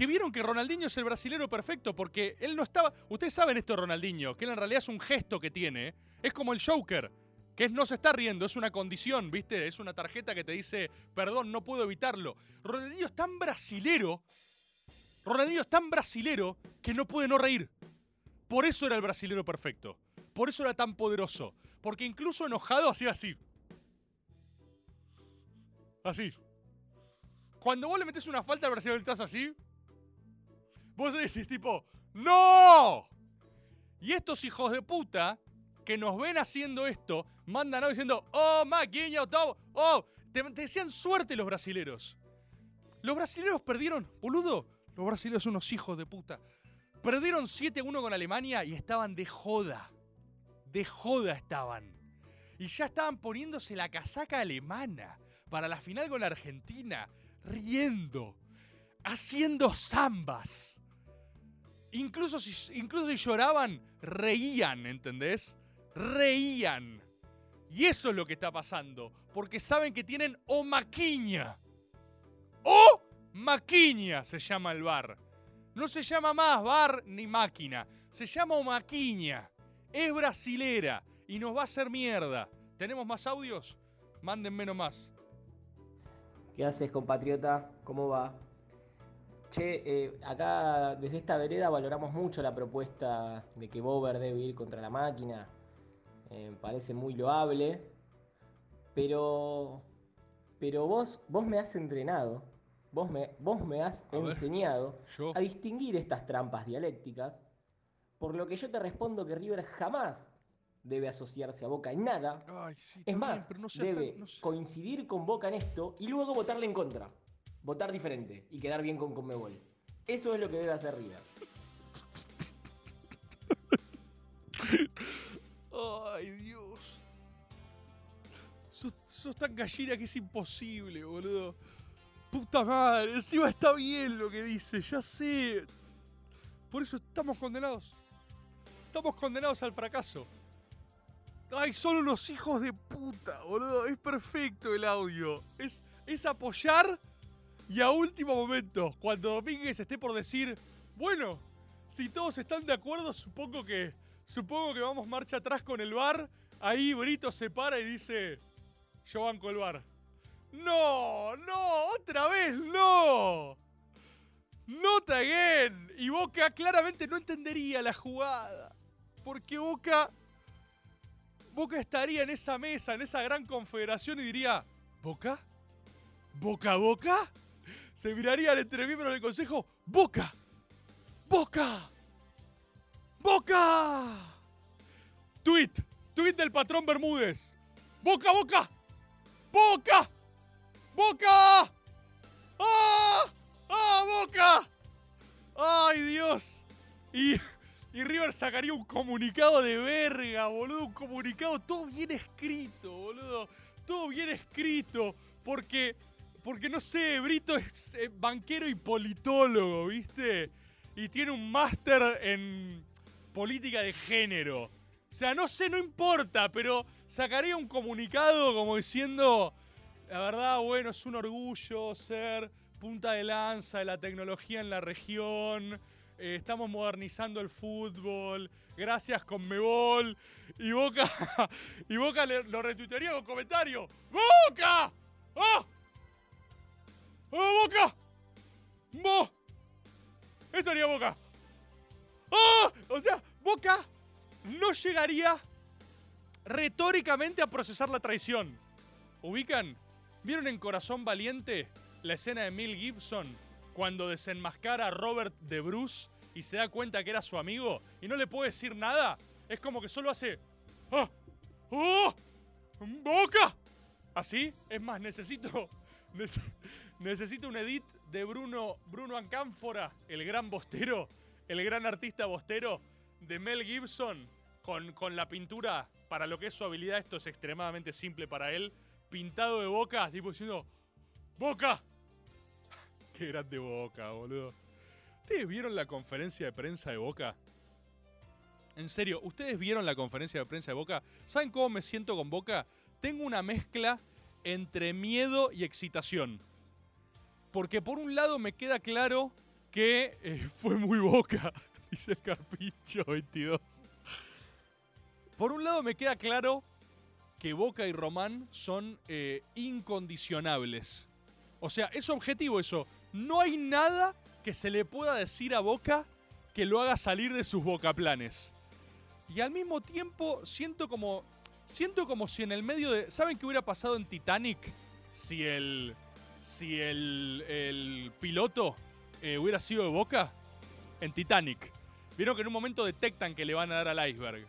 Que vieron que Ronaldinho es el brasilero perfecto porque él no estaba. Ustedes saben esto de Ronaldinho, que él en realidad es un gesto que tiene. Es como el Joker, que no se está riendo, es una condición, ¿viste? Es una tarjeta que te dice, perdón, no puedo evitarlo. Ronaldinho es tan brasilero. Ronaldinho es tan brasilero que no puede no reír. Por eso era el brasilero perfecto. Por eso era tan poderoso. Porque incluso enojado hacía así. Así. Cuando vos le metes una falta al brasileño estás así, vos decís tipo, ¡No! Y estos hijos de puta que nos ven haciendo esto, mandan audio diciendo, ¡Oh, todo! ¡Oh! Te, te decían suerte los brasileros. Los brasileros perdieron, boludo. Los brasileros son unos hijos de puta. Perdieron 7-1 con Alemania y estaban de joda. De joda estaban. Y ya estaban poniéndose la casaca alemana para la final con la Argentina, riendo, haciendo zambas. Incluso si, incluso si lloraban, reían, ¿entendés? Reían. Y eso es lo que está pasando, porque saben que tienen o maquiña. O maquiña se llama el bar. No se llama más bar ni máquina. Se llama Maquiña. Es brasilera y nos va a hacer mierda. ¿Tenemos más audios? Mándenme nomás. ¿Qué haces, compatriota? ¿Cómo va? Che, eh, acá desde esta vereda valoramos mucho la propuesta de que Bober debe ir contra la máquina. Eh, parece muy loable. Pero. Pero vos, vos me has entrenado. Vos me, vos me has A enseñado a distinguir estas trampas dialécticas. Por lo que yo te respondo que River jamás debe asociarse a Boca en nada. Ay, sí, Es más, no debe tan- no sé. coincidir con Boca en esto y luego votarle en contra. Votar diferente y quedar bien con Conmebol. Eso es lo que debe hacer River. Ay, Dios. Sos, tan gallina que es imposible, boludo. Puta madre, encima está bien lo que dice, ya sé. Por eso estamos condenados. Estamos condenados al fracaso. Ay, son unos hijos de puta, boludo. Es perfecto el audio. Es, es apoyar y a último momento, cuando Domínguez esté por decir, bueno, si todos están de acuerdo, supongo que supongo que vamos marcha atrás con el bar. Ahí Brito se para y dice, yo banco el bar. No, no, otra vez no. Not again. Y Boca claramente no entendería la jugada. Porque Boca Boca estaría en esa mesa, en esa gran confederación y diría, ¿Boca? ¿Boca Boca? Se mirarían entre miembros del consejo, ¡Boca! ¡Boca! ¡Boca! Tweet, tweet del patrón Bermúdez. ¡Boca, Boca! ¡Boca! ¡Boca! ¡Ah! ¡Ah, Boca! ¡Ay, Dios! Y, y River sacaría un comunicado de verga, boludo. Un comunicado todo bien escrito, boludo. Todo bien escrito. Porque, porque no sé, Brito es eh, banquero y politólogo, ¿viste? Y tiene un máster en política de género. O sea, no sé, no importa, pero sacaría un comunicado como diciendo, la verdad, bueno, es un orgullo ser punta de lanza de la tecnología en la región. eh, estamos modernizando el fútbol. Gracias Conmebol. Y Boca, y Boca lo retuitearía con comentario. ¡Boca! ¡Ah! ¡Ah, Boca! ¡Bo! Esto haría Boca. ¡Ah! O sea, Boca no llegaría retóricamente a procesar la traición. ¿Ubican? ¿Vieron en Corazón Valiente la escena de Mel Gibson cuando desenmascara a Robert de Bruce y se da cuenta que era su amigo y no le puede decir nada? Es como que solo hace. ¡Ah! ¡Oh! ¡Boca! ¿Así? Es más, necesito. nece- necesito un edit de Bruno, Bruno Ancánfora, el gran bostero, el gran artista bostero de Mel Gibson, con, con la pintura para lo que es su habilidad. Esto es extremadamente simple para él. Pintado de boca, tipo diciendo: ¡Boca! Qué grande boca, boludo. ¿Ustedes vieron la conferencia de prensa de Boca? En serio, ¿ustedes vieron la conferencia de prensa de Boca? ¿Saben cómo me siento con Boca? Tengo una mezcla entre miedo y excitación. Porque por un lado me queda claro que eh, fue muy Boca, dice Carpincho 22. Por un lado me queda claro que Boca y Román son eh, incondicionables. O sea, es objetivo eso. No hay nada que se le pueda decir a Boca que lo haga salir de sus bocaplanes. Y al mismo tiempo siento como. Siento como si en el medio de. ¿Saben qué hubiera pasado en Titanic? Si el. Si el. piloto eh, hubiera sido de boca. En Titanic. Vieron que en un momento detectan que le van a dar al iceberg.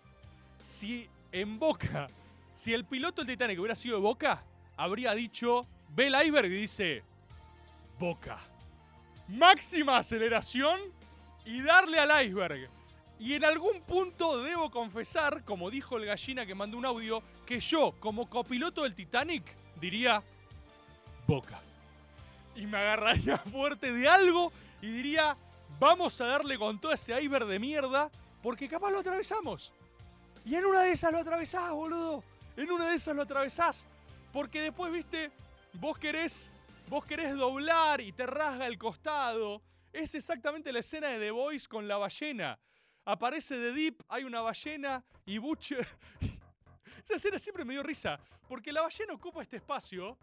Si en boca. Si el piloto del Titanic hubiera sido de boca. Habría dicho. Ve el iceberg y dice. Boca. Máxima aceleración y darle al iceberg. Y en algún punto debo confesar, como dijo el gallina que mandó un audio, que yo, como copiloto del Titanic, diría Boca. Y me agarraría fuerte de algo y diría, vamos a darle con todo ese iceberg de mierda, porque capaz lo atravesamos. Y en una de esas lo atravesás, boludo. En una de esas lo atravesás. Porque después, viste, vos querés, vos querés doblar y te rasga el costado. Es exactamente la escena de The Voice con la ballena. Aparece The Deep, hay una ballena y Butcher. Esa escena siempre me dio risa, porque la ballena ocupa este espacio,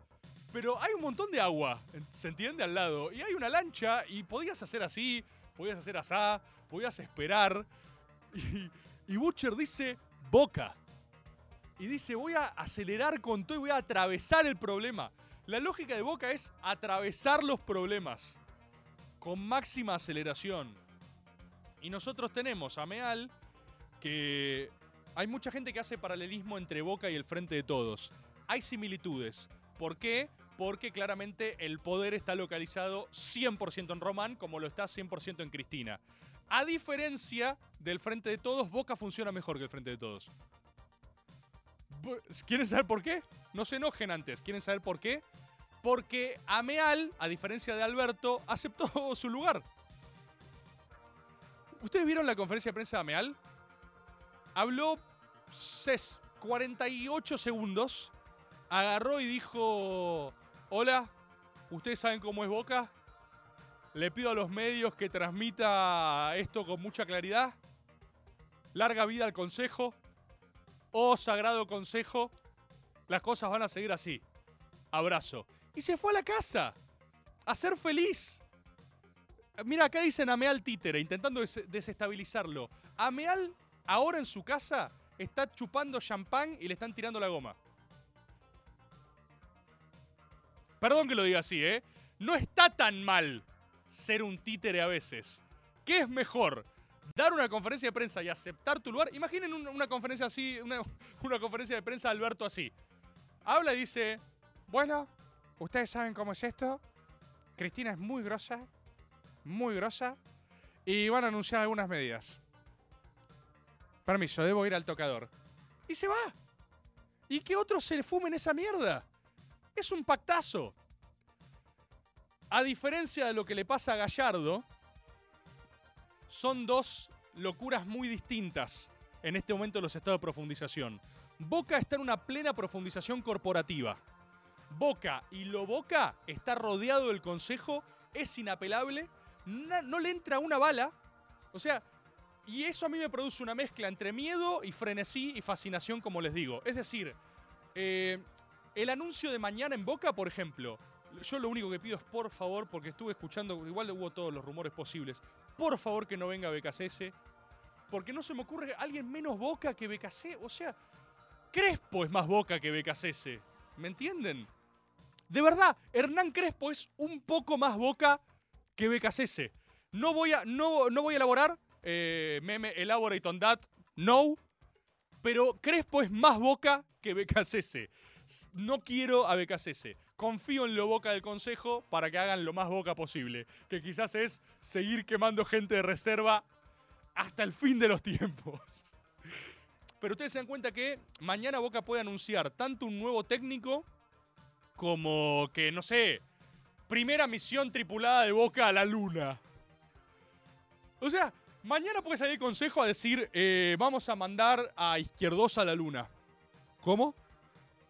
pero hay un montón de agua, ¿se entiende? Al lado. Y hay una lancha y podías hacer así, podías hacer asá, podías esperar. Y, Butcher dice, boca. Y dice, voy a acelerar con todo y voy a atravesar el problema. La lógica de Boca es atravesar los problemas con máxima aceleración. Y nosotros tenemos a Meal que hay mucha gente que hace paralelismo entre Boca y el Frente de Todos. Hay similitudes. ¿Por qué? Porque claramente el poder está localizado 100% en Román, como lo está 100% en Cristina. A diferencia del Frente de Todos, Boca funciona mejor que el Frente de Todos. ¿Quieren saber por qué? No se enojen antes. ¿Quieren saber por qué? Porque Ameal, a diferencia de Alberto, aceptó su lugar. ¿Ustedes vieron la conferencia de prensa de Ameal? Habló ses- 48 segundos, agarró y dijo, hola, ¿ustedes saben cómo es Boca? Le pido a los medios que transmita esto con mucha claridad. Larga vida al consejo. Oh, sagrado consejo. Las cosas van a seguir así. Abrazo. Y se fue a la casa. A ser feliz. Mira, acá dicen Ameal títere, intentando des- desestabilizarlo. Ameal, ahora en su casa, está chupando champán y le están tirando la goma. Perdón que lo diga así, ¿eh? No está tan mal ser un títere a veces. ¿Qué es mejor? Dar una conferencia de prensa y aceptar tu lugar. Imaginen un- una, conferencia así, una, conferencia de prensa Alberto así. Habla y dice, bueno, ustedes saben cómo es esto. Cristina es muy grosa, muy grosa, y van a anunciar algunas medidas. Permiso, debo ir al tocador. Y se va. Y que otros se fumen esa mierda. Es un pactazo. A diferencia de lo que le pasa a Gallardo, son dos locuras muy distintas en este momento los estados de profundización. Boca está en una plena profundización corporativa. Boca y lo Boca está rodeado del consejo, es inapelable, na- no le entra una bala. O sea, y eso a mí me produce una mezcla entre miedo y frenesí y fascinación, como les digo. Es decir, eh, el anuncio de mañana en Boca, por ejemplo, yo lo único que pido es por favor, porque estuve escuchando, igual hubo todos los rumores posibles, por favor que no venga BKCS, porque no se me ocurre alguien menos Boca que BKC. O sea, Crespo es más Boca que BKCS. ¿Me entienden? De verdad, Hernán Crespo es un poco más Boca que BKCS. No voy a, no, no voy a elaborar eh, meme elaborate on that, no. Pero Crespo es más Boca que BKCS. No quiero a. Confío en lo Boca del Consejo para que hagan lo más Boca posible. Que quizás es seguir quemando gente de reserva hasta el fin de los tiempos. Pero ustedes se dan cuenta que mañana Boca puede anunciar tanto un nuevo técnico como que, no sé, primera misión tripulada de Boca a la Luna. O sea, mañana puede salir el consejo a decir, eh, vamos a mandar a Izquierdosa a la Luna. ¿Cómo?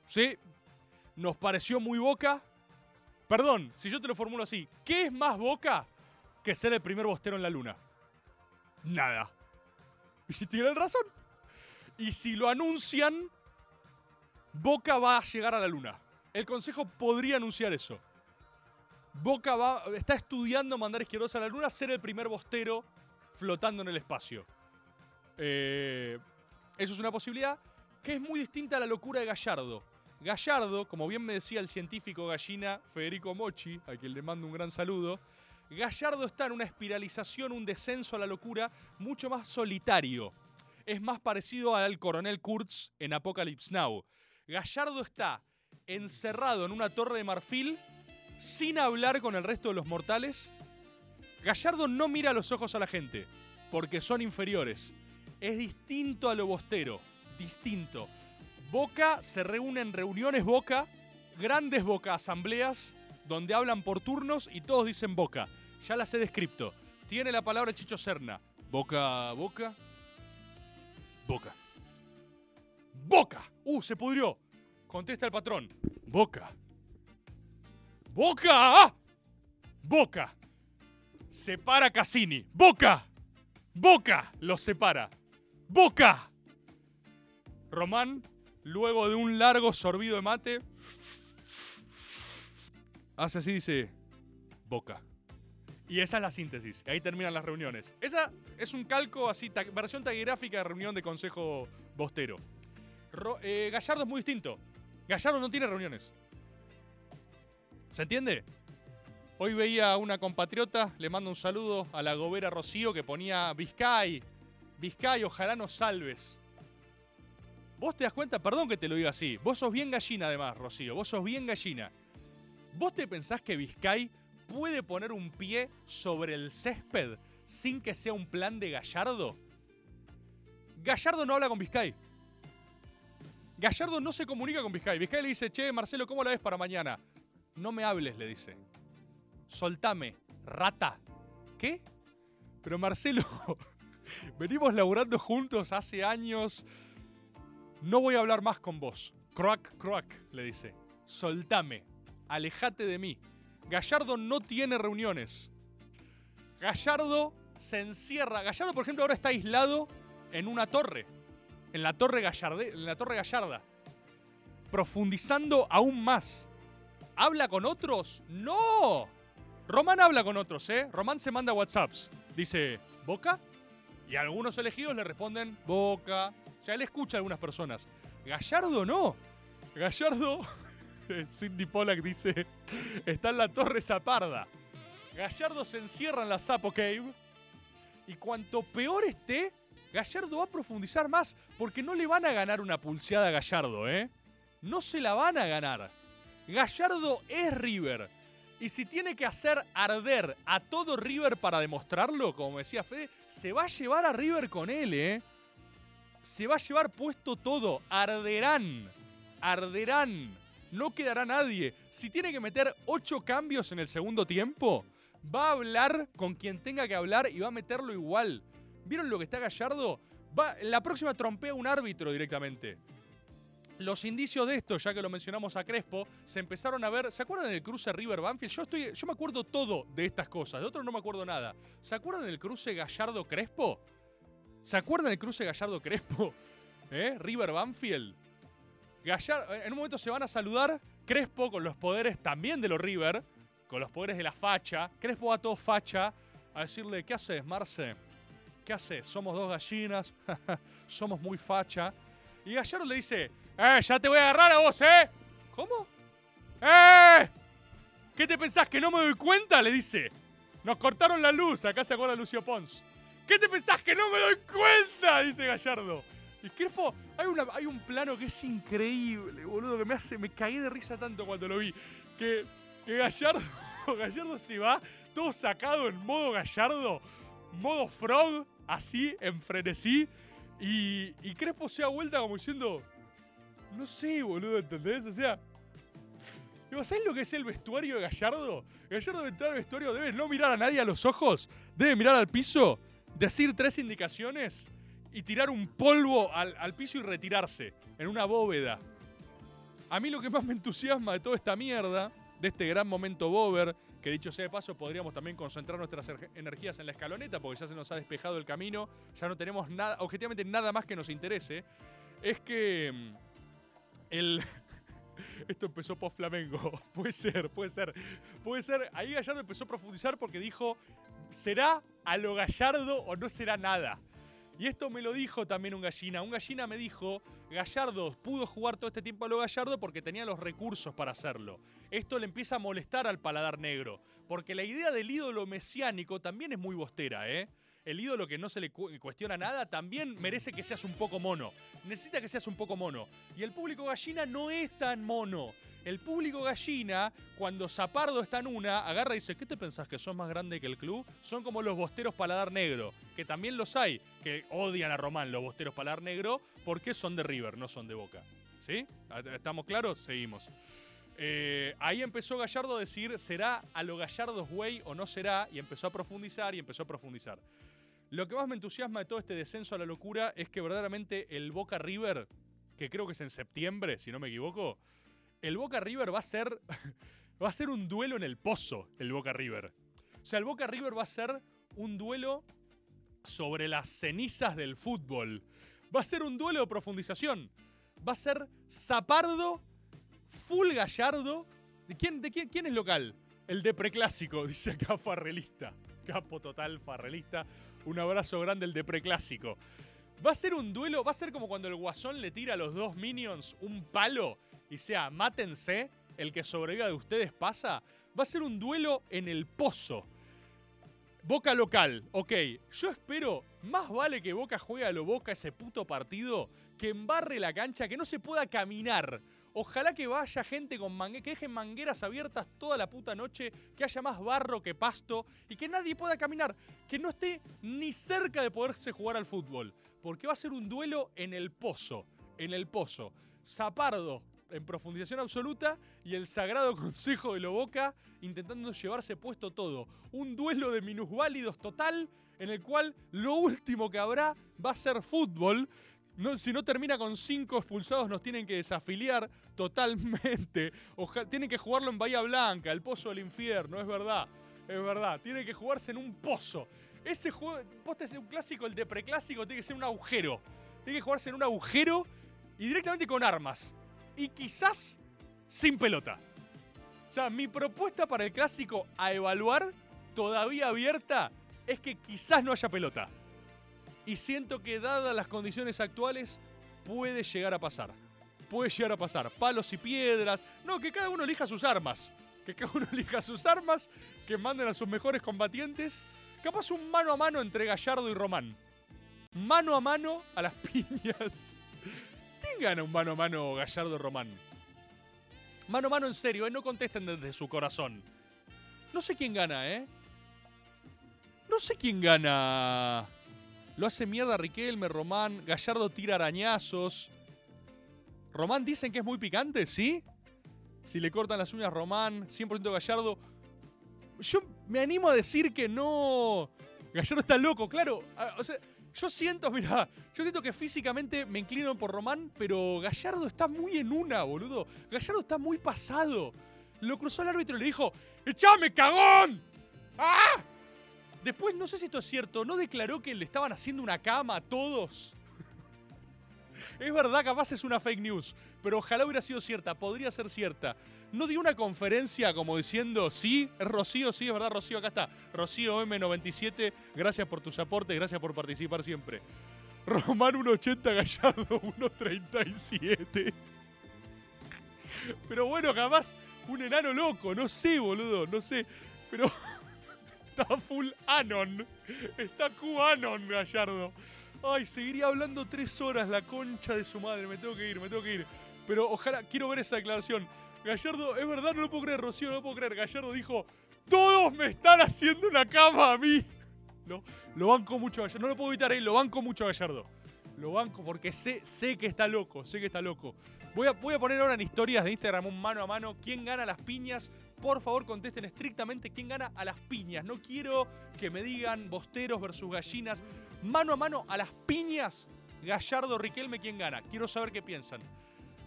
Sí, nos pareció muy Boca. Perdón, si yo te lo formulo así, ¿qué es más Boca que ser el primer bostero en la Luna? Nada. Y tienen razón. Y si lo anuncian, Boca va a llegar a la Luna. El Consejo podría anunciar eso. Boca va, está estudiando mandar a Izquierdosa a la Luna, ser el primer bostero flotando en el espacio. Eh, eso es una posibilidad que es muy distinta a la locura de Gallardo. Gallardo, como bien me decía el científico gallina Federico Mochi, a quien le mando un gran saludo, Gallardo está en una espiralización, un descenso a la locura mucho más solitario. Es más parecido al coronel Kurtz en Apocalypse Now. Gallardo está encerrado en una torre de marfil sin hablar con el resto de los mortales. Gallardo no mira los ojos a la gente porque son inferiores. Es distinto a lo bostero, distinto. Boca se reúne en reuniones Boca, grandes Boca asambleas, donde hablan por turnos y todos dicen Boca. Ya las he descrito. Tiene la palabra Chicho Serna. Boca, Boca. Boca. Boca. Uh, se pudrió. Contesta el patrón. Boca. Boca. Boca. Separa Cassini. Boca. Boca los separa. Boca. Román, luego de un largo sorbido de mate, hace así, dice, Boca. Y esa es la síntesis. Ahí terminan las reuniones. Esa es un calco así, ta- versión taquigráfica de reunión de consejo bostero. Ro- eh, Gallardo es muy distinto. Gallardo no tiene reuniones. ¿Se entiende? Hoy veía a una compatriota, le mando un saludo a la gobera Rocío que ponía Vizcay, Vizcay, ojalá nos salves. Vos te das cuenta, perdón que te lo diga así, vos sos bien gallina además, Rocío, vos sos bien gallina. ¿Vos te pensás que Vizcay puede poner un pie sobre el césped sin que sea un plan de Gallardo? Gallardo no habla con Vizcay. Gallardo no se comunica con Vizcay. Vizcay le dice, che, Marcelo, ¿cómo la ves para mañana? No me hables, le dice. Soltame, rata. ¿Qué? Pero Marcelo, venimos laburando juntos hace años. No voy a hablar más con vos. Croac, croac, le dice. Soltame. Alejate de mí. Gallardo no tiene reuniones. Gallardo se encierra. Gallardo, por ejemplo, ahora está aislado en una torre. En la torre, Gallarde, en la torre Gallarda. Profundizando aún más. ¿Habla con otros? ¡No! Román habla con otros, ¿eh? Román se manda WhatsApps. Dice, ¿Boca? Y algunos elegidos le responden, Boca. O sea, él escucha a algunas personas. Gallardo no. Gallardo, Cindy Pollack dice, está en la Torre Zaparda. Gallardo se encierra en la Sapo Cave. Y cuanto peor esté, Gallardo va a profundizar más. Porque no le van a ganar una pulseada a Gallardo, ¿eh? No se la van a ganar. Gallardo es River. Y si tiene que hacer arder a todo River para demostrarlo, como decía Fede, se va a llevar a River con él, ¿eh? Se va a llevar puesto todo. Arderán. Arderán. No quedará nadie. Si tiene que meter ocho cambios en el segundo tiempo, va a hablar con quien tenga que hablar y va a meterlo igual. ¿Vieron lo que está Gallardo? Va, la próxima trompea un árbitro directamente. Los indicios de esto, ya que lo mencionamos a Crespo, se empezaron a ver. ¿Se acuerdan del cruce River Banfield? Yo estoy, yo me acuerdo todo de estas cosas, de otros no me acuerdo nada. ¿Se acuerdan del cruce Gallardo Crespo? ¿Se acuerdan del cruce Gallardo Crespo? ¿Eh? River Banfield. Gallardo, en un momento se van a saludar Crespo con los poderes también de los River, con los poderes de la facha. Crespo va todo facha a decirle, ¿qué haces, Marce? ¿Qué haces? Somos dos gallinas, somos muy facha. Y Gallardo le dice, ¡eh, ya te voy a agarrar a vos, eh! ¿Cómo? ¡Eh! ¿Qué te pensás que no me doy cuenta? Le dice. Nos cortaron la luz, acá se acuerda Lucio Pons. ¿Qué te pensás que no me doy cuenta? Dice Gallardo. Y Crespo, hay, una- hay un plano que es increíble, boludo, que me hace, me cagué de risa tanto cuando lo vi. Que, que Gallardo, Gallardo se va todo sacado en modo Gallardo, modo Frog, así, en frenesí. Y, y Crespo se da vuelta como diciendo, no sé, boludo, ¿entendés? O sea, ¿sabes lo que es el vestuario de Gallardo? Gallardo debe entrar al vestuario, debe no mirar a nadie a los ojos, debe mirar al piso, decir tres indicaciones y tirar un polvo al, al piso y retirarse en una bóveda. A mí lo que más me entusiasma de toda esta mierda, de este gran momento Bober, que dicho sea de paso, podríamos también concentrar nuestras energías en la escaloneta, porque ya se nos ha despejado el camino, ya no tenemos nada, objetivamente nada más que nos interese, es que mm, el... Esto empezó post Flamengo. Puede ser, puede ser. Puede ser. Ahí Gallardo empezó a profundizar porque dijo: ¿será a lo Gallardo o no será nada? Y esto me lo dijo también un gallina. Un gallina me dijo, Gallardo pudo jugar todo este tiempo a lo Gallardo porque tenía los recursos para hacerlo. Esto le empieza a molestar al paladar negro, porque la idea del ídolo mesiánico también es muy bostera, ¿eh? El ídolo que no se le cu- cuestiona nada también merece que seas un poco mono. Necesita que seas un poco mono. Y el público gallina no es tan mono. El público gallina, cuando Zapardo está en una, agarra y dice, ¿qué te pensás que sos más grande que el club? Son como los bosteros paladar negro, que también los hay, que odian a Román los bosteros paladar negro, porque son de River, no son de Boca. ¿Sí? ¿Estamos claros? Seguimos. Eh, ahí empezó Gallardo a decir, ¿será a lo Gallardos Way o no será? Y empezó a profundizar y empezó a profundizar. Lo que más me entusiasma de todo este descenso a la locura es que verdaderamente el Boca River, que creo que es en septiembre, si no me equivoco, el Boca River va a ser va a ser un duelo en el pozo, el Boca River. O sea, el Boca River va a ser un duelo sobre las cenizas del fútbol. Va a ser un duelo de profundización. Va a ser Zapardo, Full Gallardo. ¿De quién, de quién, quién es local? El de preclásico, dice acá Farrelista. Capo total, Farrelista. Un abrazo grande el de preclásico. Va a ser un duelo, va a ser como cuando el guasón le tira a los dos minions un palo y sea, mátense, el que sobreviva de ustedes pasa. Va a ser un duelo en el pozo. Boca local, ok. Yo espero, más vale que Boca juegue a lo Boca ese puto partido, que embarre la cancha, que no se pueda caminar. Ojalá que vaya gente con mangueras, que dejen mangueras abiertas toda la puta noche, que haya más barro que pasto y que nadie pueda caminar, que no esté ni cerca de poderse jugar al fútbol, porque va a ser un duelo en el pozo, en el pozo. Zapardo en profundización absoluta y el sagrado consejo de Loboca intentando llevarse puesto todo. Un duelo de minusválidos total en el cual lo último que habrá va a ser fútbol. Si no termina con cinco expulsados, nos tienen que desafiliar totalmente. Oja- tienen que jugarlo en Bahía Blanca, el pozo del infierno, es verdad. Es verdad. Tiene que jugarse en un pozo. Ese juego, es un clásico, el de preclásico, tiene que ser un agujero. Tiene que jugarse en un agujero y directamente con armas. Y quizás sin pelota. O sea, mi propuesta para el clásico a evaluar, todavía abierta, es que quizás no haya pelota. Y siento que dadas las condiciones actuales, puede llegar a pasar. Puede llegar a pasar. Palos y piedras. No, que cada uno elija sus armas. Que cada uno elija sus armas, que manden a sus mejores combatientes. Capaz un mano a mano entre Gallardo y Román. Mano a mano a las piñas. ¿Quién gana un mano a mano Gallardo-Román? Mano a mano en serio, ¿eh? No contesten desde su corazón. No sé quién gana, ¿eh? No sé quién gana. Lo hace mierda Riquelme, Román. Gallardo tira arañazos. Román dicen que es muy picante, ¿sí? Si le cortan las uñas Román, 100% Gallardo. Yo me animo a decir que no. Gallardo está loco, claro. O sea, yo siento, mira, yo siento que físicamente me inclino por Román, pero Gallardo está muy en una, boludo. Gallardo está muy pasado. Lo cruzó el árbitro y le dijo: ¡Echame, cagón! ¡Ah! Después, no sé si esto es cierto, ¿no declaró que le estaban haciendo una cama a todos? Es verdad, capaz es una fake news, pero ojalá hubiera sido cierta, podría ser cierta. No dio una conferencia como diciendo, sí, Rocío, sí, es verdad, Rocío, acá está. Rocío M97, gracias por tus aportes, gracias por participar siempre. Román 1.80, Gallardo 1.37. Pero bueno, capaz un enano loco, no sé, boludo, no sé. Pero está full Anon. Está Q-Anon, Gallardo. Ay, seguiría hablando tres horas la concha de su madre. Me tengo que ir, me tengo que ir. Pero ojalá, quiero ver esa declaración. Gallardo, es verdad, no lo puedo creer, Rocío, no lo puedo creer. Gallardo dijo, todos me están haciendo una cama a mí. Lo, lo banco mucho a Gallardo. No lo puedo evitar ahí, lo banco mucho a Gallardo. Lo banco porque sé, sé que está loco, sé que está loco. Voy a, voy a poner ahora en historias de Instagram un mano a mano. ¿Quién gana las piñas? Por favor, contesten estrictamente quién gana a las piñas. No quiero que me digan bosteros versus gallinas. Mano a mano a las piñas. Gallardo, Riquelme, ¿quién gana? Quiero saber qué piensan.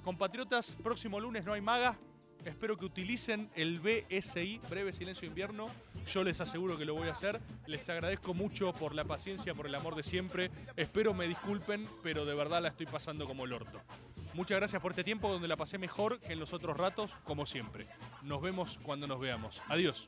Compatriotas, próximo lunes no hay maga. Espero que utilicen el BSI, Breve Silencio Invierno. Yo les aseguro que lo voy a hacer. Les agradezco mucho por la paciencia, por el amor de siempre. Espero me disculpen, pero de verdad la estoy pasando como el orto. Muchas gracias por este tiempo donde la pasé mejor que en los otros ratos, como siempre. Nos vemos cuando nos veamos. Adiós.